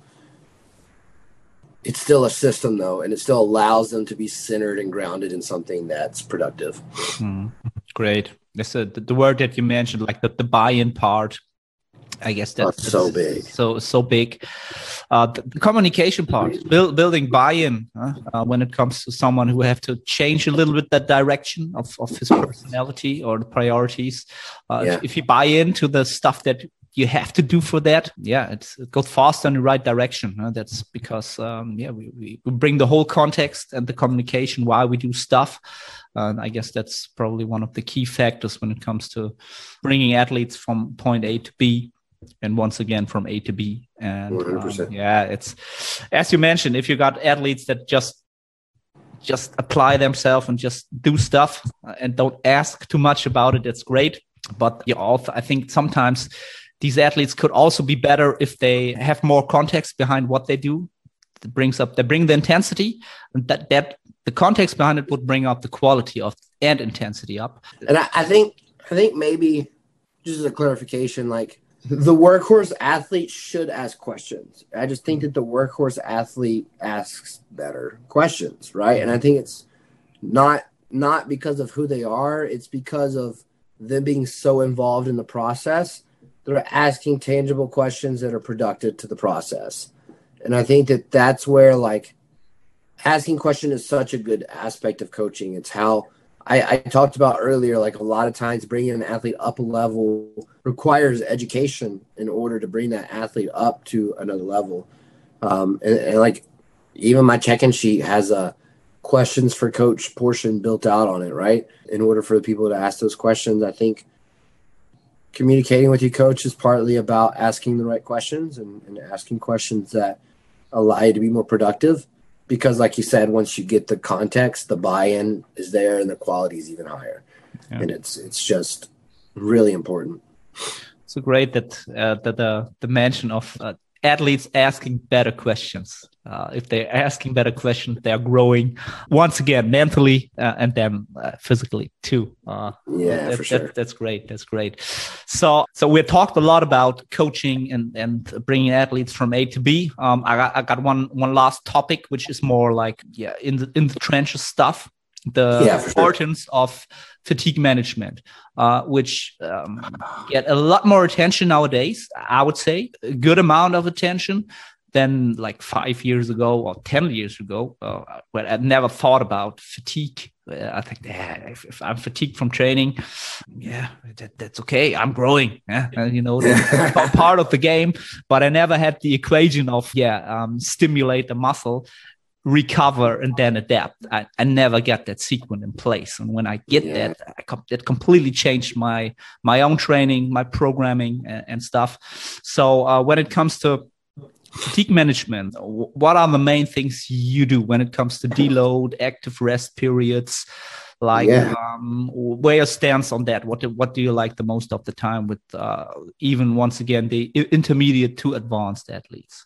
it's still a system though, and it still allows them to be centered and grounded in something that's productive. Mm, great. That's a, the, word that you mentioned, like the, the buy-in part. I guess that's, so big. So so big. Uh, the, the, communication part, build, building buy-in uh, when it comes to someone who have to change a little bit that direction of, of his personality or the priorities. Uh, yeah. if, if you buy into the stuff that you have to do for that yeah it's it goes faster in the right direction huh? that's because um, yeah we, we, bring the whole context and the communication why we do stuff and i guess that's probably one of the key factors when it comes to bringing athletes from point a to b and once again from a to b and um, yeah it's as you mentioned if you got athletes that just just apply themselves and just do stuff uh, and don't ask too much about it it's great but you also i think sometimes these athletes could also be better if they have more context behind what they do. It brings up they bring the intensity, and that that the context behind it would bring up the quality of and intensity up. And I, I think I think maybe just as a clarification, like the workhorse athlete should ask questions. I just think mm-hmm. that the workhorse athlete asks better questions, right? And I think it's not not because of who they are, it's because of them being so involved in the process they're asking tangible questions that are productive to the process. And I think that that's where like asking question is such a good aspect of coaching. It's how I, I talked about earlier, like a lot of times bringing an athlete up a level requires education in order to bring that athlete up to another level. Um, and, and like even my check-in sheet has a questions for coach portion built out on it, right? In order for the people to ask those questions, I think – communicating with your coach is partly about asking the right questions and, and asking questions that allow you to be more productive. Because, like you said, once you get the context, the buy-in is there, and the quality is even higher, yeah. and it's it's just really important. So great that uh, that the the mention of uh, athletes asking better questions. Uh, if they're asking better questions, they're growing once again mentally uh, and then uh, physically too. Uh, yeah, that, for sure. That, that's great. That's great. So, so we talked a lot about coaching and and bringing athletes from A to B. Um, I got I got one one last topic, which is more like yeah in the in the trenches stuff the yeah, importance sure. of fatigue management, uh, which um, get a lot more attention nowadays. I would say a good amount of attention than like five years ago or ten years ago, uh, where I never thought about fatigue. Uh, I think yeah, if, if, I'm fatigued from training, yeah, that, that's okay. I'm growing. Yeah, and, you know, part of the game. But I never had the equation of yeah, um, stimulate the muscle recover and then adapt. I, I never get that sequence in place, and when I get yeah. that, I com- it completely changed my my own training, my programming, and, and stuff. So uh, when it comes to fatigue management, what are the main things you do when it comes to deload, active rest periods? Like, yeah. um, where your stance on that? What do, what do you like the most of the time with uh, even once again the intermediate to advanced athletes?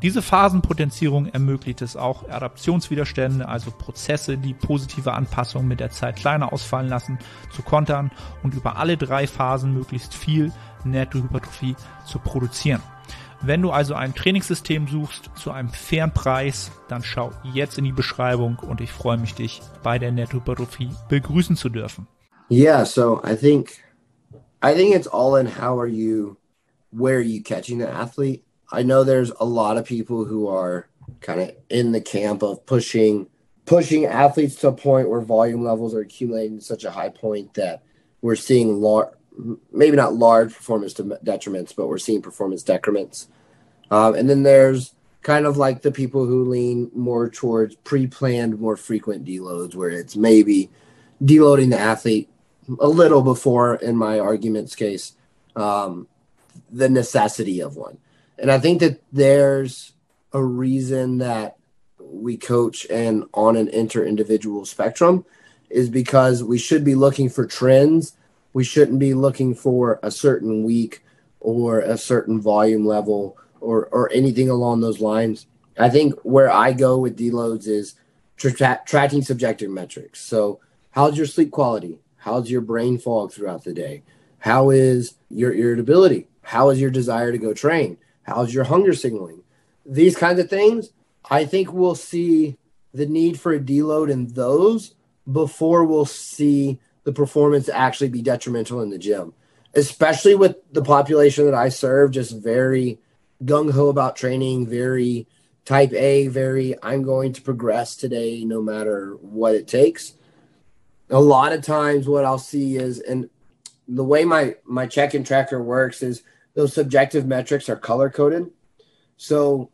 Diese Phasenpotenzierung ermöglicht es auch, Adaptionswiderstände, also Prozesse, die positive Anpassungen mit der Zeit kleiner ausfallen lassen, zu kontern und über alle drei Phasen möglichst viel Nettohypertrophie zu produzieren. Wenn du also ein Trainingssystem suchst zu einem fairen Preis, dann schau jetzt in die Beschreibung und ich freue mich, dich bei der Nettohypertrophie begrüßen zu dürfen. Yeah, so I think I think it's all in how are you, where are you catching the athlete? I know there's a lot of people who are kind of in the camp of pushing pushing athletes to a point where volume levels are accumulating to such a high point that we're seeing large, maybe not large performance detriments, but we're seeing performance decrements. Um, and then there's kind of like the people who lean more towards pre-planned, more frequent deloads, where it's maybe deloading the athlete a little before, in my argument's case, um, the necessity of one. And I think that there's a reason that we coach and on an inter-individual spectrum is because we should be looking for trends. We shouldn't be looking for a certain week or a certain volume level or or anything along those lines. I think where I go with deloads is tra- tracking subjective metrics. So, how's your sleep quality? How's your brain fog throughout the day? How is your irritability? How is your desire to go train? How's your hunger signaling? These kinds of things, I think we'll see the need for a deload in those before we'll see the performance actually be detrimental in the gym, especially with the population that I serve, just very gung ho about training, very type A, very I'm going to progress today no matter what it takes. A lot of times, what I'll see is, and the way my my check in tracker works is those subjective metrics are color coded. So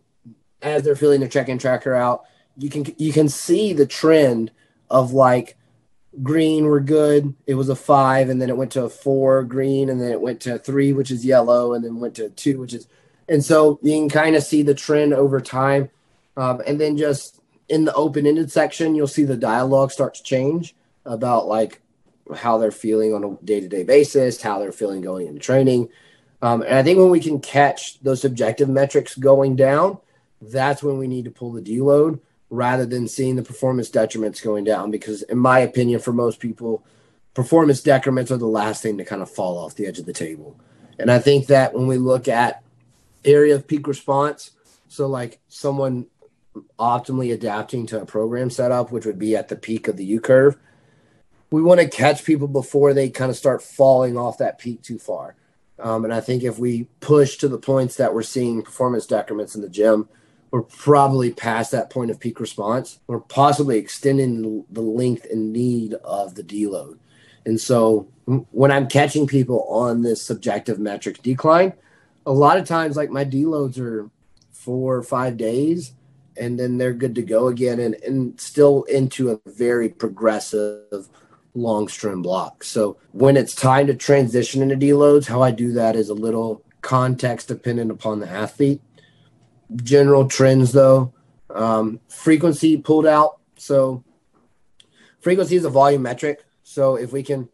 as they're filling their check in tracker out, you can you can see the trend of like green were good. It was a five, and then it went to a four green, and then it went to three, which is yellow, and then went to two, which is and so you can kind of see the trend over time. Um, and then just in the open ended section, you'll see the dialogue start to change about like how they're feeling on a day to day basis, how they're feeling going into training. Um, and I think when we can catch those subjective metrics going down, that's when we need to pull the deload rather than seeing the performance detriments going down. Because, in my opinion, for most people, performance decrements are the last thing to kind of fall off the edge of the table. And I think that when we look at area of peak response. So, like someone optimally adapting to a program setup, which would be at the peak of the U curve, we want to catch people before they kind of start falling off that peak too far. Um, and I think if we push to the points that we're seeing performance decrements in the gym, we're probably past that point of peak response. We're possibly extending the length and need of the deload. And so when I'm catching people on this subjective metric decline, a lot of times like my deloads are four or five days and then they're good to go again and, and still into a very progressive long string block. So when it's time to transition into deloads, how I do that is a little context dependent upon the athlete. General trends though, um, frequency pulled out. So frequency is a volume metric. So if we can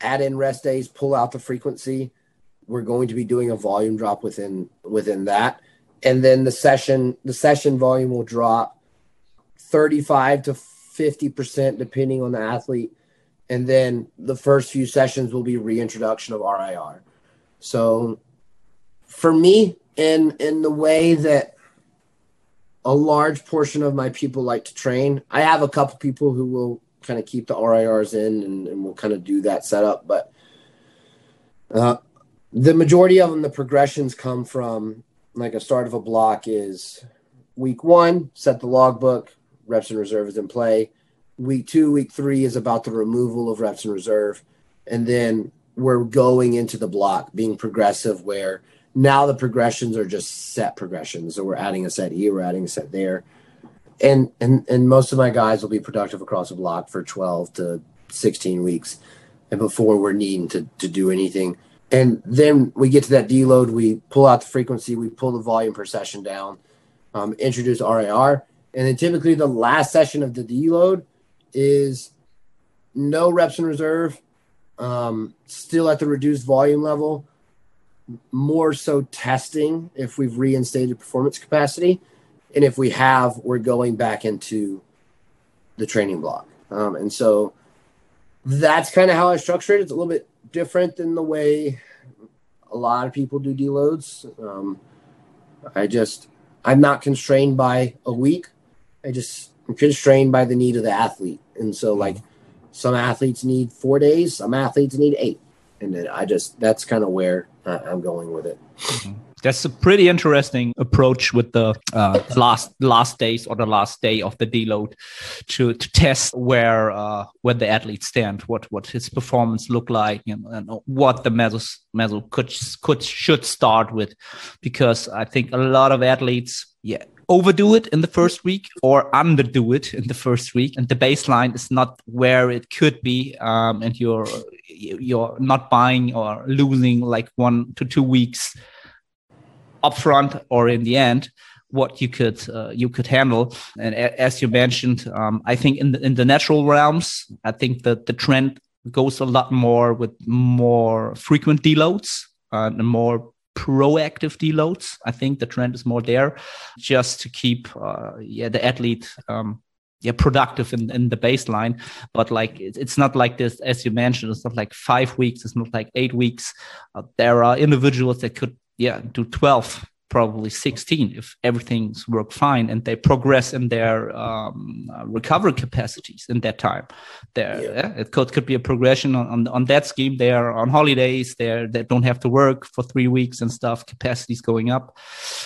add in rest days, pull out the frequency, we're going to be doing a volume drop within within that and then the session the session volume will drop 35 to 50% depending on the athlete and then the first few sessions will be reintroduction of RIR so for me in in the way that a large portion of my people like to train I have a couple people who will kind of keep the RIRs in and, and we'll kind of do that setup but uh, the majority of them, the progressions come from like a start of a block is week one, set the logbook, reps in reserve is in play. Week two, week three is about the removal of reps in reserve. And then we're going into the block being progressive where now the progressions are just set progressions. So we're adding a set here, we're adding a set there. And and and most of my guys will be productive across a block for 12 to 16 weeks. And before we're needing to to do anything and then we get to that deload. We pull out the frequency, we pull the volume per session down, um, introduce RIR, and then typically the last session of the deload is no reps in reserve, um, still at the reduced volume level, more so testing if we've reinstated performance capacity, and if we have, we're going back into the training block. Um, and so that's kind of how I structure it. It's a little bit different than the way a lot of people do deloads. Um, I just I'm not constrained by a week. I just I'm constrained by the need of the athlete, and so like some athletes need four days, some athletes need eight. and then I just that's kind of where I'm going with it. Mm-hmm that's a pretty interesting approach with the uh, last last days or the last day of the deload to to test where uh, where the athlete stand, what what his performance look like, and, and what the meso meso could could should start with, because I think a lot of athletes, yeah, overdo it in the first week or underdo it in the first week and the baseline is not where it could be um, and you're you're not buying or losing like one to two weeks upfront or in the end what you could uh, you could handle. And as you mentioned um, i think in the, in the natural realms i think that the trend goes a lot more with more frequent deloads uh, and more proactive deloads. I think the trend is more there just to keep uh, yeah the athlete um, yeah productive in, in the baseline. But like it's not like this as you mentioned it's not like five weeks it's not like eight weeks. Uh, there are individuals that could yeah do 12 probably 16 if everything's worked fine and they progress in their um, recovery capacities in that time. There yeah. yeah, it could, could be a progression on, on, on that scheme. They are on holidays. They're, they don't have to work for three weeks and stuff. Capacities going up.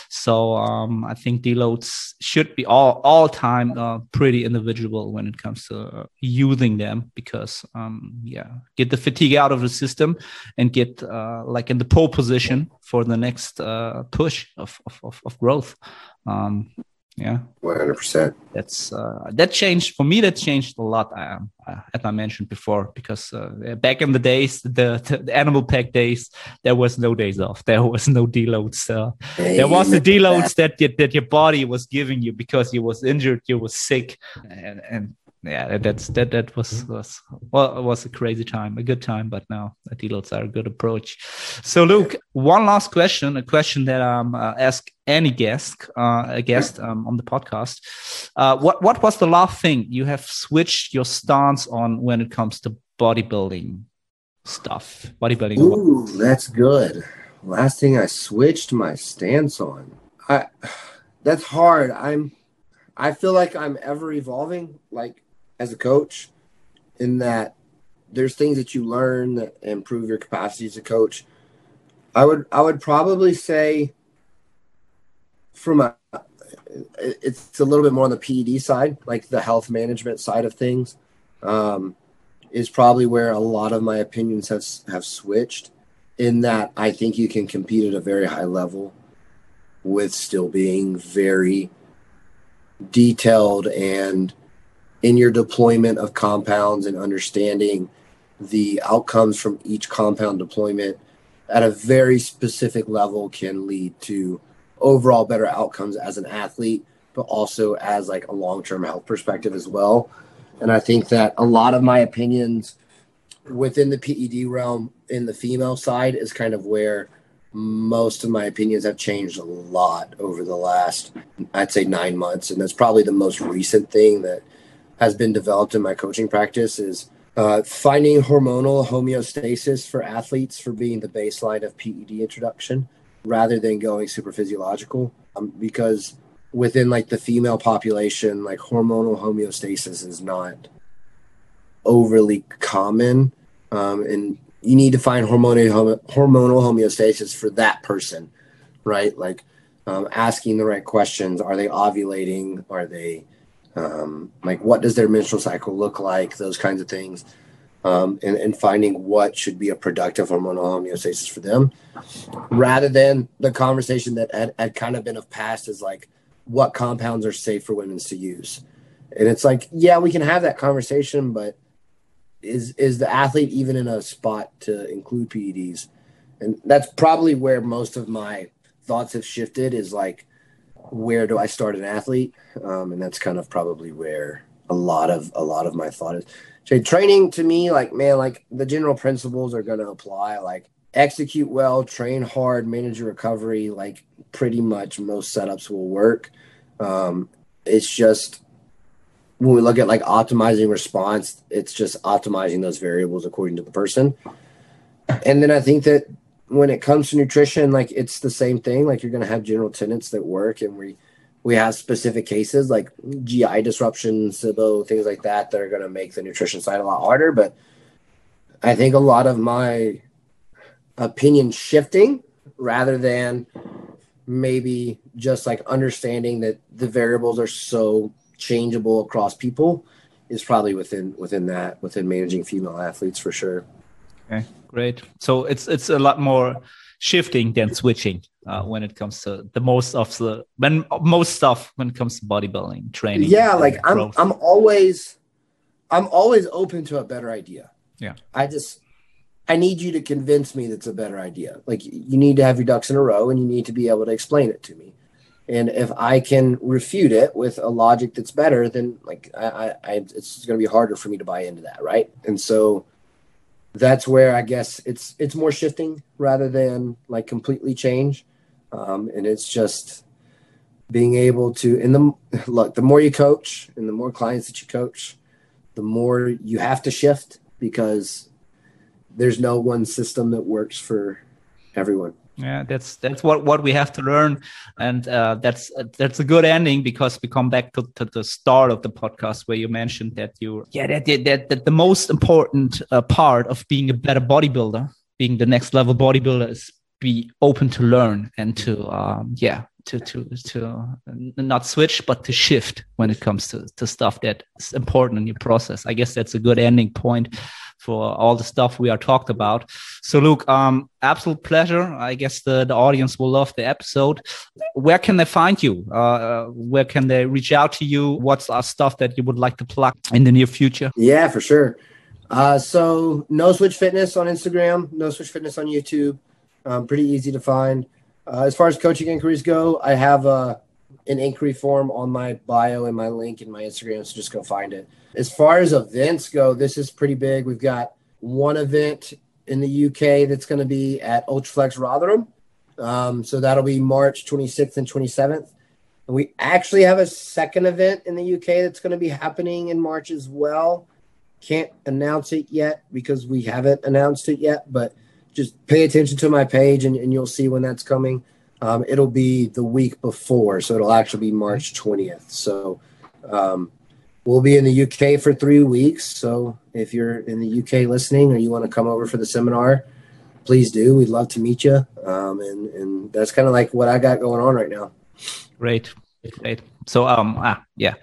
So um, i think deloads should be all all time uh, pretty individual when it comes to uh, using them because um, yeah get the fatigue out of the system and get uh, like in the pole position for the next uh, push of of, of growth. Um, yeah, one hundred percent. That's uh, that changed for me. That changed a lot, um, uh, as I mentioned before, because uh, back in the days, the, the, Animal Pak days, there was no days off. There was no deloads. Uh, hey, there was the deloads that, that that your body was giving you because you was injured, you was sick, and, and yeah, that's that that was was well, it was a crazy time, a good time, but now deloads are a good approach. So, Luke, one last question, a question that um uh, ask any guest, uh, a guest um, on the podcast. Uh, what what was the last thing you have switched your stance on when it comes to bodybuilding stuff? Bodybuilding. Ooh, that's good. Last thing I switched my stance on. I that's hard. I'm I feel like I'm ever evolving. Like as a coach in that there's things that you learn that improve your capacity as a coach. I would I would probably say from a it's a little bit more on the PED side, like the health management side of things, um, is probably where a lot of my opinions have have switched. In that, I think you can compete at a very high level with still being very detailed and in your deployment of compounds and understanding the outcomes from each compound deployment at a very specific level can lead to overall better outcomes as an athlete but also as like a long-term health perspective as well. And i think that a lot of my opinions within the ped realm in the female side is kind of where most of my opinions have changed a lot over the last i'd say nine months. And that's probably the most recent thing that has been developed in my coaching practice is uh, finding hormonal homeostasis for athletes for being the baseline of PED introduction rather than going super physiological. Um, because within like the female population, like hormonal homeostasis is not overly common. Um, and you need to find hormonal, hormonal homeostasis for that person, right? Like um, asking the right questions. Are they ovulating? Are they um, like what does their menstrual cycle look like, those kinds of things, um, and, and finding what should be a productive hormonal homeostasis for them, rather than the conversation that had, had kind of been of past is like what compounds are safe for women to use, and it's like yeah we can have that conversation, but is is the athlete even in a spot to include PEDs, and that's probably where most of my thoughts have shifted is like where do I start an athlete? Um, and that's kind of probably where a lot of a lot of my thought is. So training to me, like man, like the general principles are going to apply. Like execute well, train hard, manage your recovery. Like pretty much most setups will work. Um, it's just when we look at like optimizing response, it's just optimizing those variables according to the person. And then I think that when it comes to nutrition, like it's the same thing. Like you're going to have general tenants that work, and we we have specific cases like GI disruptions, SIBO, things like that that are going to make the nutrition side a lot harder. But I think a lot of my opinion shifting rather than maybe just like understanding that the variables are so changeable across people is probably within within that within managing female athletes for sure. Okay, great. So it's it's a lot more shifting than switching uh, when it comes to the most of the when most stuff when it comes to bodybuilding training. Yeah, like I'm growth. I'm always I'm always open to a better idea. Yeah, I just I need you to convince me that's a better idea. Like you need to have your ducks in a row and you need to be able to explain it to me. And if I can refute it with a logic that's better, then like I, I, I it's going to be harder for me to buy into that, right? And so that's where I guess it's it's more shifting rather than like completely change. Um, and it's just being able to in the look the more you coach and the more clients that you coach, the more you have to shift because there's no one system that works for everyone yeah that's that's what what we have to learn. And uh, that's that's a good ending because we come back to, to the start of the podcast where you mentioned that you yeah that that, that the most important uh, part of being a better bodybuilder being the next level bodybuilder is be open to learn and to um, yeah to to to not switch but to shift when it comes to to stuff that's important in your process. I guess that's a good ending point for all the stuff we are talked about. So, Luke, um, absolute pleasure. I guess the, the audience will love the episode. Where can they find you? Uh, uh where can they reach out to you? What's our stuff that you would like to plug in the near future? Yeah, for sure. Uh, so, No Switch Fitness on Instagram, No Switch Fitness on YouTube. Um, pretty easy to find. Uh, as far as coaching inquiries go, I have uh, an inquiry form on my bio and my link in my Instagram, so just go find it. As far as events go, this is pretty big. We've got one event in the UK that's going to be at Ultraflex Rotherham. Um, so that'll be March 26th and 27th. And we actually have a second event in the UK that's going to be happening in March as well. Can't announce it yet because we haven't announced it yet, but just pay attention to my page and, and you'll see when that's coming. Um, it'll be the week before, so it'll actually be March 20th. So um, we'll be in the UK for three weeks. So if you're in the UK listening or you want to come over for the seminar, please do. We'd love to meet you. Um, and, and that's kind of like what I got going on right now. Great. Great. So, um, ah, yeah,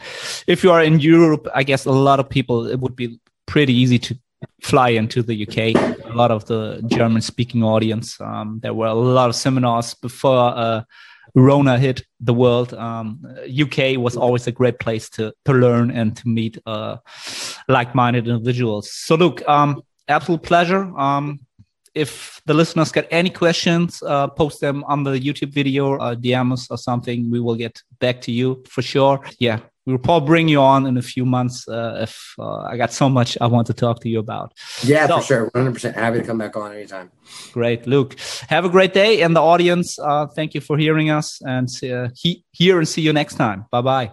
if you are in Europe, I guess a lot of people, it would be pretty easy to fly into the UK. A lot of the German speaking audience. Um, there were a lot of seminars before uh, Rona hit the world. Um, UK was always a great place to to learn and to meet uh, like-minded individuals. So, Luke, um, absolute pleasure. Um, if the listeners get any questions, uh, post them on the YouTube video, DM us or something. We will get back to you for sure. Yeah, we'll probably bring you on in a few months uh, if uh, I got so much I want to talk to you about. Yeah, so, for sure. 100% happy to come back on anytime. Great. Luke, have a great day. And the audience, uh, thank you for hearing us and uh, he- hear and see you next time. Bye bye.